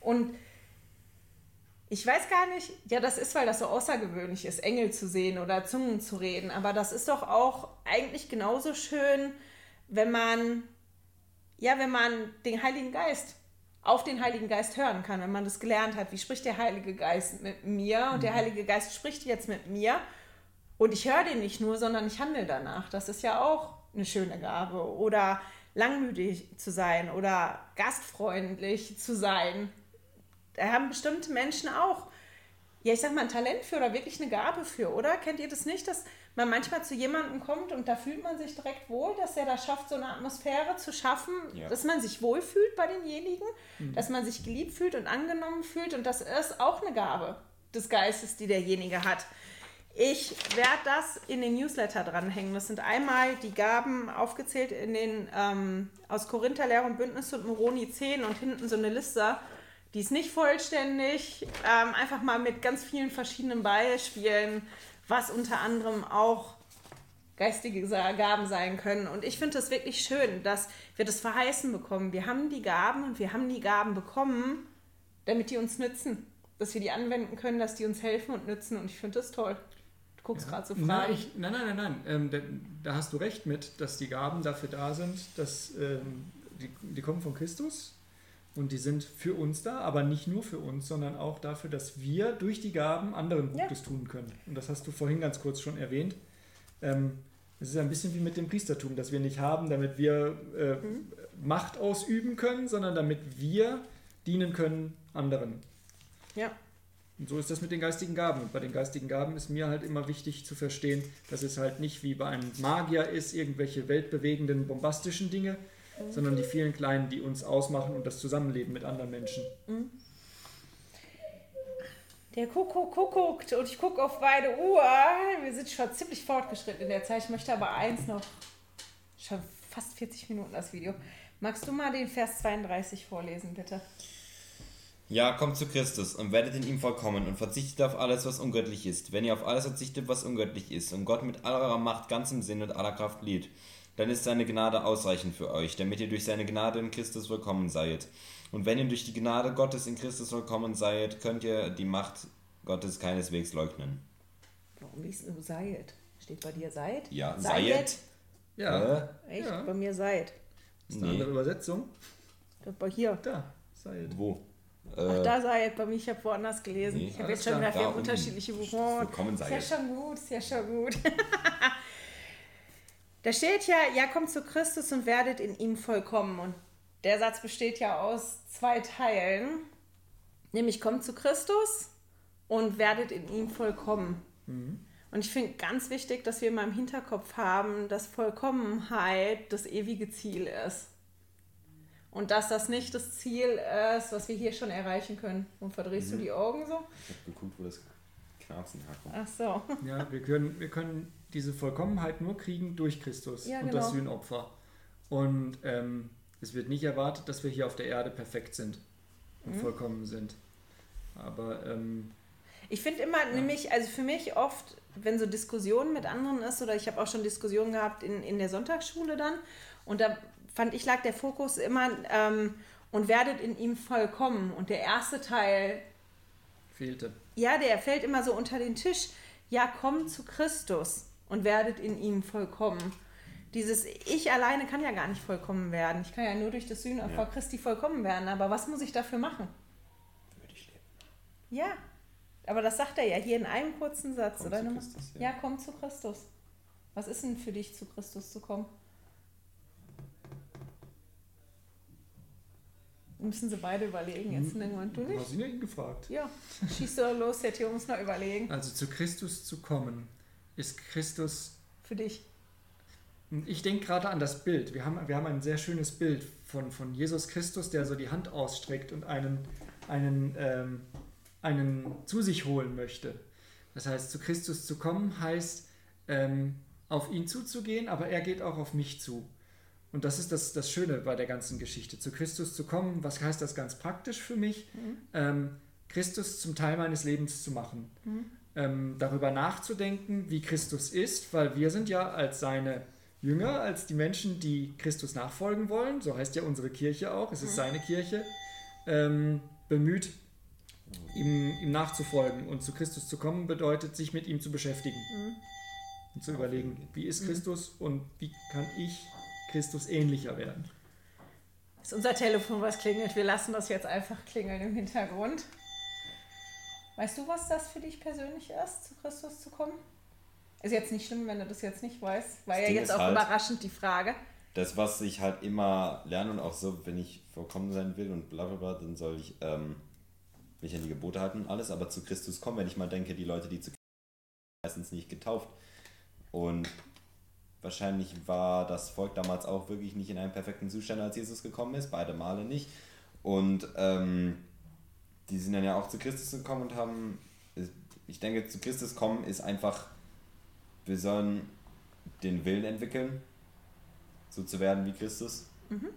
Und ich weiß gar nicht, ja, das ist, weil das so außergewöhnlich ist, Engel zu sehen oder Zungen zu reden, aber das ist doch auch eigentlich genauso schön, wenn man, ja, wenn man den Heiligen Geist auf den Heiligen Geist hören kann, wenn man das gelernt hat, wie spricht der Heilige Geist mit mir? Und der Heilige Geist spricht jetzt mit mir und ich höre den nicht nur, sondern ich handle danach. Das ist ja auch eine schöne Gabe. Oder langmütig zu sein oder gastfreundlich zu sein. Da haben bestimmte Menschen auch, ja, ich sag mal, ein Talent für oder wirklich eine Gabe für, oder? Kennt ihr das nicht, dass man manchmal zu jemandem kommt und da fühlt man sich direkt wohl, dass er da schafft, so eine Atmosphäre zu schaffen, Ja. dass man sich wohlfühlt bei denjenigen, dass man sich geliebt fühlt und angenommen fühlt und das ist auch eine Gabe des Geistes, die derjenige hat. Ich werde das in den Newsletter dranhängen. Das sind einmal die Gaben aufgezählt in den ähm, aus Korinther Lehre und Bündnis und Moroni 10 und hinten so eine Liste. Die ist nicht vollständig, ähm, einfach mal mit ganz vielen verschiedenen Beispielen, was unter anderem auch geistige Gaben sein können. Und ich finde es wirklich schön, dass wir das verheißen bekommen. Wir haben die Gaben und wir haben die Gaben bekommen, damit die uns nützen. Dass wir die anwenden können, dass die uns helfen und nützen. Und ich finde das toll. Du guckst gerade so Nein, fragend. ich, nein, nein, nein, nein. Ähm, da, da hast du recht mit, dass die Gaben dafür da sind, dass ähm, die, die kommen von Christus Und die sind für uns da, aber nicht nur für uns, sondern auch dafür, dass wir durch die Gaben anderen Gutes ja. tun können. Und das hast du vorhin ganz kurz schon erwähnt. Ähm, es ist ein bisschen wie mit dem Priestertum, das wir nicht haben, damit wir äh, mhm. Macht ausüben können, sondern damit wir dienen können anderen. Ja. Und so ist das mit den geistigen Gaben. Und bei den geistigen Gaben ist mir halt immer wichtig zu verstehen, dass es halt nicht wie bei einem Magier ist, irgendwelche weltbewegenden, bombastischen Dinge, mhm. sondern die vielen kleinen, die uns ausmachen und das Zusammenleben mit anderen Menschen. Mhm. Der Kuckuck guckt und ich gucke auf beide Uhr. Wir sind schon ziemlich fortgeschritten in der Zeit. Ich möchte aber eins noch. Schon fast 40 Minuten das Video. Magst du mal den Vers 32 vorlesen, bitte? Ja, kommt zu Christus und werdet in ihm vollkommen und verzichtet auf alles, was ungöttlich ist. Wenn ihr auf alles verzichtet, was ungöttlich ist und Gott mit aller eurer Macht, ganzem Sinn und aller Kraft liebt, dann ist seine Gnade ausreichend für euch, damit ihr durch seine Gnade in Christus vollkommen seid. Und wenn ihr durch die Gnade Gottes in Christus vollkommen seid, könnt ihr die Macht Gottes keineswegs leugnen. Warum liest du seid? Steht bei dir seid? Ja, seid. Ja. Äh? Echt? Ja. Bei mir seid. Das ist eine nee. andere Übersetzung. Bei hier. Da, seid. Wo? Ach, äh, da seid. Bei mir, ich habe woanders gelesen. Nee, ich habe jetzt schon wieder vier unterschiedliche Buchungen. Ist ja schon gut, ist ja schon gut. <laughs> da steht ja, ja, kommt zu Christus und werdet in ihm vollkommen. Und der Satz besteht ja aus zwei Teilen. Nämlich kommt zu Christus und werdet in ihm vollkommen. Mhm. Und ich finde ganz wichtig, dass wir mal im Hinterkopf haben, dass Vollkommenheit das ewige Ziel ist. Und dass das nicht das Ziel ist, was wir hier schon erreichen können. Und verdrehst mhm. du die Augen so? Ich habe geguckt, wo das Knarzen herkommt. Ach so. Ja, wir können, wir können diese Vollkommenheit nur kriegen durch Christus ja, und genau. das Sühnopfer. Und ähm, es wird nicht erwartet, dass wir hier auf der Erde perfekt sind und mhm. vollkommen sind. Aber ähm, ich finde immer, ja. nämlich, also für mich oft, wenn so Diskussionen mit anderen ist, oder ich habe auch schon Diskussionen gehabt in, in der Sonntagsschule dann, und da fand ich, lag der Fokus immer ähm, und werdet in ihm vollkommen. Und der erste Teil fehlte. Ja, der fällt immer so unter den Tisch. Ja, kommt zu Christus und werdet in ihm vollkommen. Dieses Ich alleine kann ja gar nicht vollkommen werden. Ich kann ja nur durch das Sühnopfer ja. Christi vollkommen werden. Aber was muss ich dafür machen? Würde ich leben. Ja, aber das sagt er ja hier in einem kurzen Satz, komm oder? Zu Christus, ja. ja, komm zu Christus. Was ist denn für dich, zu Christus zu kommen? Müssen sie beide überlegen jetzt, hm, irgendwann du nicht? Hast ihn gefragt? Ja, schieß doch los, der Theo muss noch überlegen. Also zu Christus zu kommen, ist Christus... Für dich? Ich denke gerade an das Bild. Wir haben, wir haben ein sehr schönes Bild von, von Jesus Christus, der so die Hand ausstreckt und einen, einen ähm, einen zu sich holen möchte. Das heißt, zu Christus zu kommen heißt, ähm, auf ihn zuzugehen, aber er geht auch auf mich zu. Und das ist das, das Schöne bei der ganzen Geschichte. Zu Christus zu kommen, was heißt das ganz praktisch für mich? Mhm. Ähm, Christus zum Teil meines Lebens zu machen. Mhm. Ähm, darüber nachzudenken, wie Christus ist, weil wir sind ja als seine Jünger, als die Menschen, die Christus nachfolgen wollen, so heißt ja unsere Kirche auch, es ist mhm. seine Kirche, ähm, bemüht, ihm, ihm nachzufolgen und zu Christus zu kommen, bedeutet, sich mit ihm zu beschäftigen. Mhm. Und zu überlegen, wie ist mhm. Christus und wie kann ich Christus ähnlicher werden. Das ist unser Telefon, was klingelt. Wir lassen das jetzt einfach klingeln im Hintergrund. Weißt du, was das für dich persönlich ist, zu Christus zu kommen? Ist jetzt nicht schlimm, wenn du das jetzt nicht weißt. War das ja Ding jetzt auch halt, überraschend die Frage. Das, was ich halt immer lerne und auch so, wenn ich vollkommen sein will und bla bla bla, dann soll ich ähm, mich an die Gebote halten und alles, aber zu Christus kommen, wenn ich mal denke, die Leute, die zu Christus meistens nicht getauft. Und wahrscheinlich war das Volk damals auch wirklich nicht in einem perfekten Zustand, als Jesus gekommen ist, beide Male nicht. Und ähm, die sind dann ja auch zu Christus gekommen und haben, ich denke, zu Christus kommen ist einfach, wir sollen den Willen entwickeln, so zu werden wie Christus. Mhm.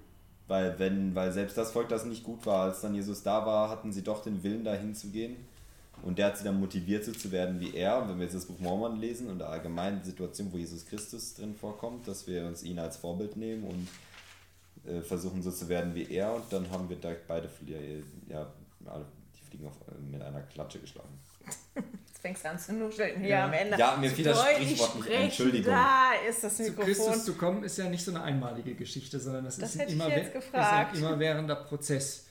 Weil wenn, weil selbst das Volk, das nicht gut war, als dann Jesus da war, hatten sie doch den Willen, dahin zu gehen. Und der hat sie dann motiviert, so zu werden wie er. Und wenn wir jetzt das Buch Mormon lesen und allgemein die Situation, wo Jesus Christus drin vorkommt, dass wir uns ihn als Vorbild nehmen und äh, versuchen, so zu werden wie er. Und dann haben wir da beide ja, die Fliegen auf, äh, mit einer Klatsche geschlagen. <laughs> Jetzt fängst du an zu nuscheln hier ja. am Ende. Ja, mir fiel das Sprichwort nicht. Entschuldigung. Da ist das Mikrofon. Zu Christus zu kommen ist ja nicht so eine einmalige Geschichte, sondern das, das ist, ein immer, ist ein immerwährender Prozess.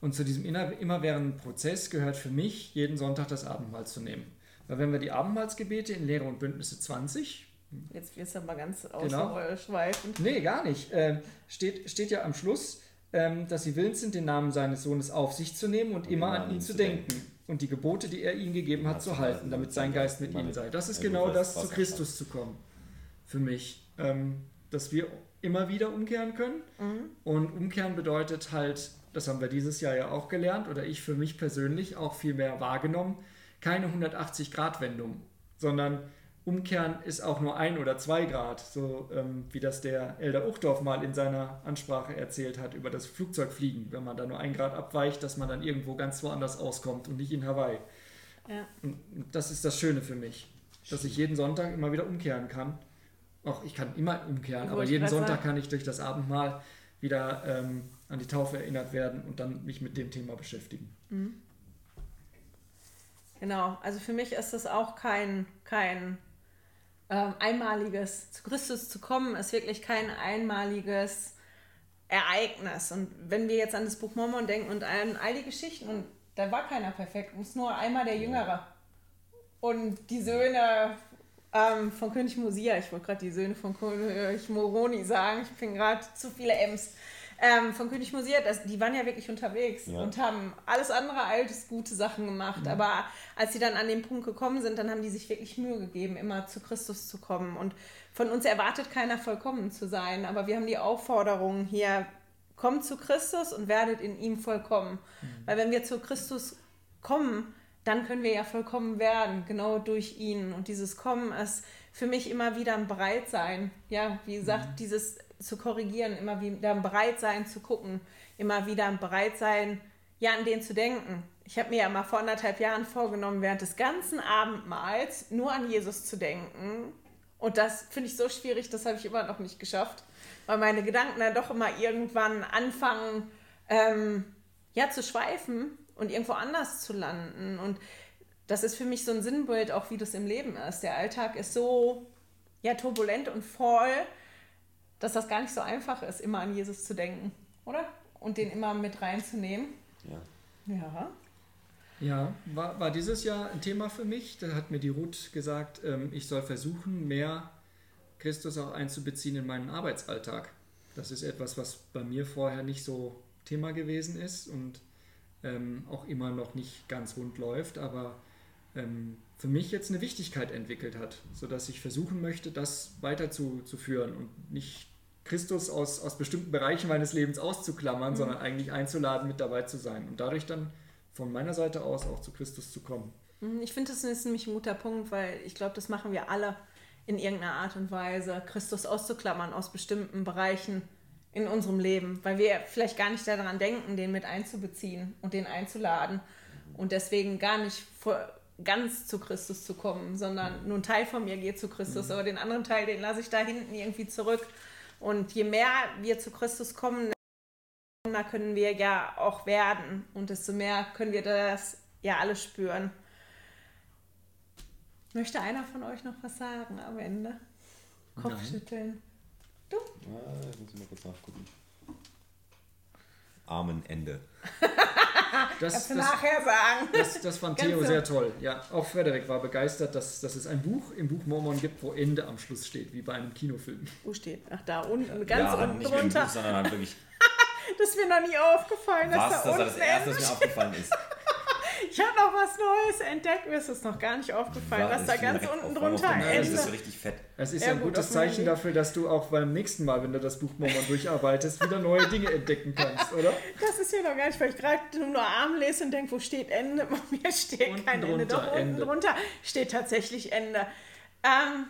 Und zu diesem immerwährenden Prozess gehört für mich, jeden Sonntag das Abendmahl zu nehmen. Weil wenn wir die Abendmahlsgebete in Lehre und Bündnisse 20, Jetzt wirst du aber ganz Genau. ausschweifend. nee, gar nicht, ähm, steht, steht ja am Schluss, ähm, dass sie willens sind, den Namen seines Sohnes auf sich zu nehmen und immer an ihn zu denken und die Gebote, die er ihnen gegeben hat, zu halten, damit sein Geist mit ihnen sei. Das ist gut, genau das, zu Christus zu kommen. Für mich. Ähm, dass wir immer wieder umkehren können. Und umkehren bedeutet halt, das haben wir dieses Jahr ja auch gelernt, oder ich für mich persönlich auch viel mehr wahrgenommen, keine 180-Grad-Wendung, sondern umkehren ist auch nur ein oder zwei Grad, so ähm, wie das der Elder Uchtdorf mal in seiner Ansprache erzählt hat über das Flugzeugfliegen, wenn man da nur ein Grad abweicht, dass man dann irgendwo ganz woanders auskommt und nicht in Hawaii. Ja. Und das ist das Schöne für mich, dass ich jeden Sonntag immer wieder umkehren kann. Auch ich kann immer umkehren, aber jeden Sonntag kann ich durch das Abendmahl wieder ähm, an die Taufe erinnert werden und dann mich mit dem Thema beschäftigen. Genau, also für mich ist das auch kein, kein ähm, einmaliges, zu Christus zu kommen, ist wirklich kein einmaliges Ereignis. Und wenn wir jetzt an das Buch Mormon denken und an all die Geschichten, und da war keiner perfekt, es ist nur einmal der Jüngere. Und die Söhne ähm, von König Mosia, ich wollte gerade die Söhne von König Moroni sagen, ich bin gerade zu viele M's. Ähm, von König Mosia, das, die waren ja wirklich unterwegs Ja. und haben alles andere als gute Sachen gemacht. Aber als sie dann an den Punkt gekommen sind, dann haben die sich wirklich Mühe gegeben, immer zu Christus zu kommen. Und von uns erwartet keiner vollkommen zu sein, aber wir haben die Aufforderung hier, kommt zu Christus und werdet in ihm vollkommen. Weil wenn wir zu Christus kommen, dann können wir ja vollkommen werden, genau durch ihn. Und dieses Kommen ist für mich immer wieder ein Bereitsein. Ja, wie gesagt, dieses zu korrigieren, immer wieder ein Bereitsein zu gucken, immer wieder ein Bereitsein, ja, an den zu denken. Ich habe mir ja mal vor anderthalb Jahren vorgenommen, während des ganzen Abendmahls nur an Jesus zu denken. Und das finde ich so schwierig, das habe ich immer noch nicht geschafft, weil meine Gedanken dann doch immer irgendwann anfangen, ähm, ja, zu schweifen und irgendwo anders zu landen. Und das ist für mich so ein Sinnbild, auch wie das im Leben ist. Der Alltag ist so ja, turbulent und voll, dass das gar nicht so einfach ist, immer an Jesus zu denken, oder? Und den immer mit reinzunehmen. Ja. Ja. Ja, war, war dieses Jahr ein Thema für mich. Da hat mir die Ruth gesagt, ähm, ich soll versuchen, mehr Christus auch einzubeziehen in meinen Arbeitsalltag. Das ist etwas, was bei mir vorher nicht so Thema gewesen ist und ähm, auch immer noch nicht ganz rund läuft, aber ähm, für mich jetzt eine Wichtigkeit entwickelt hat, sodass ich versuchen möchte, das weiterzuführen und nicht Christus aus, aus bestimmten Bereichen meines Lebens auszuklammern, sondern eigentlich einzuladen, mit dabei zu sein und dadurch dann von meiner Seite aus auch zu Christus zu kommen. Mhm, Ich finde, das ist nämlich ein guter Punkt, weil ich glaube, das machen wir alle in irgendeiner Art und Weise, Christus auszuklammern aus bestimmten Bereichen in unserem Leben, weil wir vielleicht gar nicht daran denken, den mit einzubeziehen und den einzuladen und deswegen gar nicht vor, ganz zu Christus zu kommen, sondern nur ein Teil von mir geht zu Christus, aber den anderen Teil, den lasse ich da hinten irgendwie zurück. Und je mehr wir zu Christus kommen, desto mehr können wir ja auch werden und desto mehr können wir das ja alle spüren. Möchte einer von euch noch was sagen am Ende? Kopfschütteln. Ah, ich muss mal kurz nachgucken. Amen, Ende. <laughs> Das, Kannst du das, nachher sagen. das, das fand Theo sehr toll. Ja, auch Frederik war begeistert, dass, dass es ein Buch im Buch Mormon gibt, wo Ende am Schluss steht, wie bei einem Kinofilm. Wo steht? Ach, da unten, ganz ja, unten nicht drunter. Buch, sondern halt wirklich, <laughs> Das ist mir noch nie aufgefallen, dass was, da das das Erste, was mir aufgefallen ist. Ich habe noch was Neues entdeckt. Mir ist es noch gar nicht aufgefallen, War- dass da ist ganz unten drunter Bild, Das ist richtig fett. Es ist Ja, ja, ein gut, gutes Zeichen dafür, dass du auch beim nächsten Mal, wenn du das Buch Mormon durcharbeitest, wieder neue Dinge entdecken kannst, oder? Das ist hier noch gar nicht, weil ich gerade nur Arm lese und denke, wo steht Ende? <laughs> Bei mir steht Unten kein Ende. Doch, drunter unten Ende. drunter steht tatsächlich Ende. Ähm,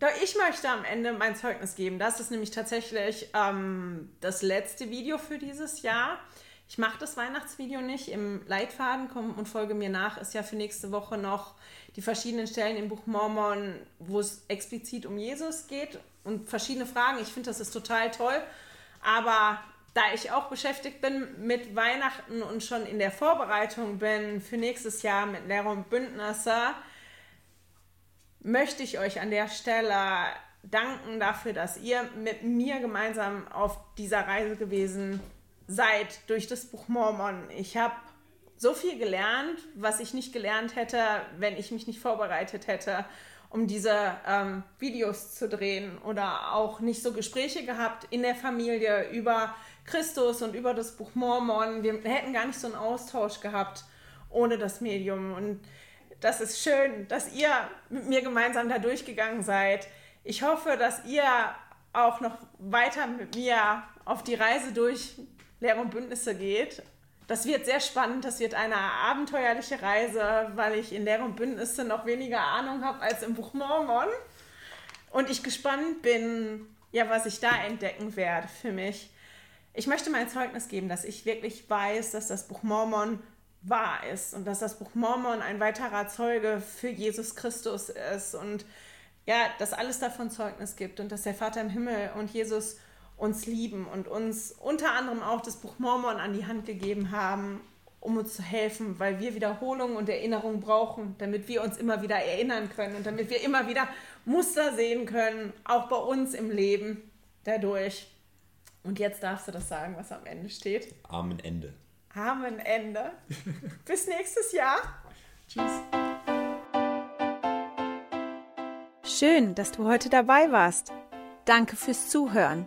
doch ich möchte am Ende mein Zeugnis geben. Das ist nämlich tatsächlich ähm, das letzte Video für dieses Jahr. Ich mache das Weihnachtsvideo nicht. Im Leitfaden komm und folge mir nach. Ist ja für nächste Woche noch die verschiedenen Stellen im Buch Mormon, wo es explizit um Jesus geht und verschiedene Fragen. Ich finde, das ist total toll. Aber da ich auch beschäftigt bin mit Weihnachten und schon in der Vorbereitung bin für nächstes Jahr mit Lehrer und Bündnisse, möchte ich euch an der Stelle danken dafür, dass ihr mit mir gemeinsam auf dieser Reise gewesen seid durch das Buch Mormon. Ich habe so viel gelernt, was ich nicht gelernt hätte, wenn ich mich nicht vorbereitet hätte, um diese ähm, Videos zu drehen oder auch nicht so Gespräche gehabt in der Familie über Christus und über das Buch Mormon. Wir hätten gar nicht so einen Austausch gehabt ohne das Medium. Und das ist schön, dass ihr mit mir gemeinsam da durchgegangen seid. Ich hoffe, dass ihr auch noch weiter mit mir auf die Reise durch Lehre und Bündnisse geht. Das wird sehr spannend, das wird eine abenteuerliche Reise, weil ich in Lehre und Bündnisse noch weniger Ahnung habe als im Buch Mormon. Und ich gespannt bin, ja, was ich da entdecken werde für mich. Ich möchte mein Zeugnis geben, dass ich wirklich weiß, dass das Buch Mormon wahr ist und dass das Buch Mormon ein weiterer Zeuge für Jesus Christus ist und ja, dass alles davon Zeugnis gibt und dass der Vater im Himmel und Jesus uns lieben und uns unter anderem auch das Buch Mormon an die Hand gegeben haben, um uns zu helfen, weil wir Wiederholung und Erinnerung brauchen, damit wir uns immer wieder erinnern können und damit wir immer wieder Muster sehen können, auch bei uns im Leben dadurch. Und jetzt darfst du das sagen, was am Ende steht. Amen Ende. Amen Ende. <laughs> Bis nächstes Jahr. Tschüss. Schön, dass du heute dabei warst. Danke fürs Zuhören.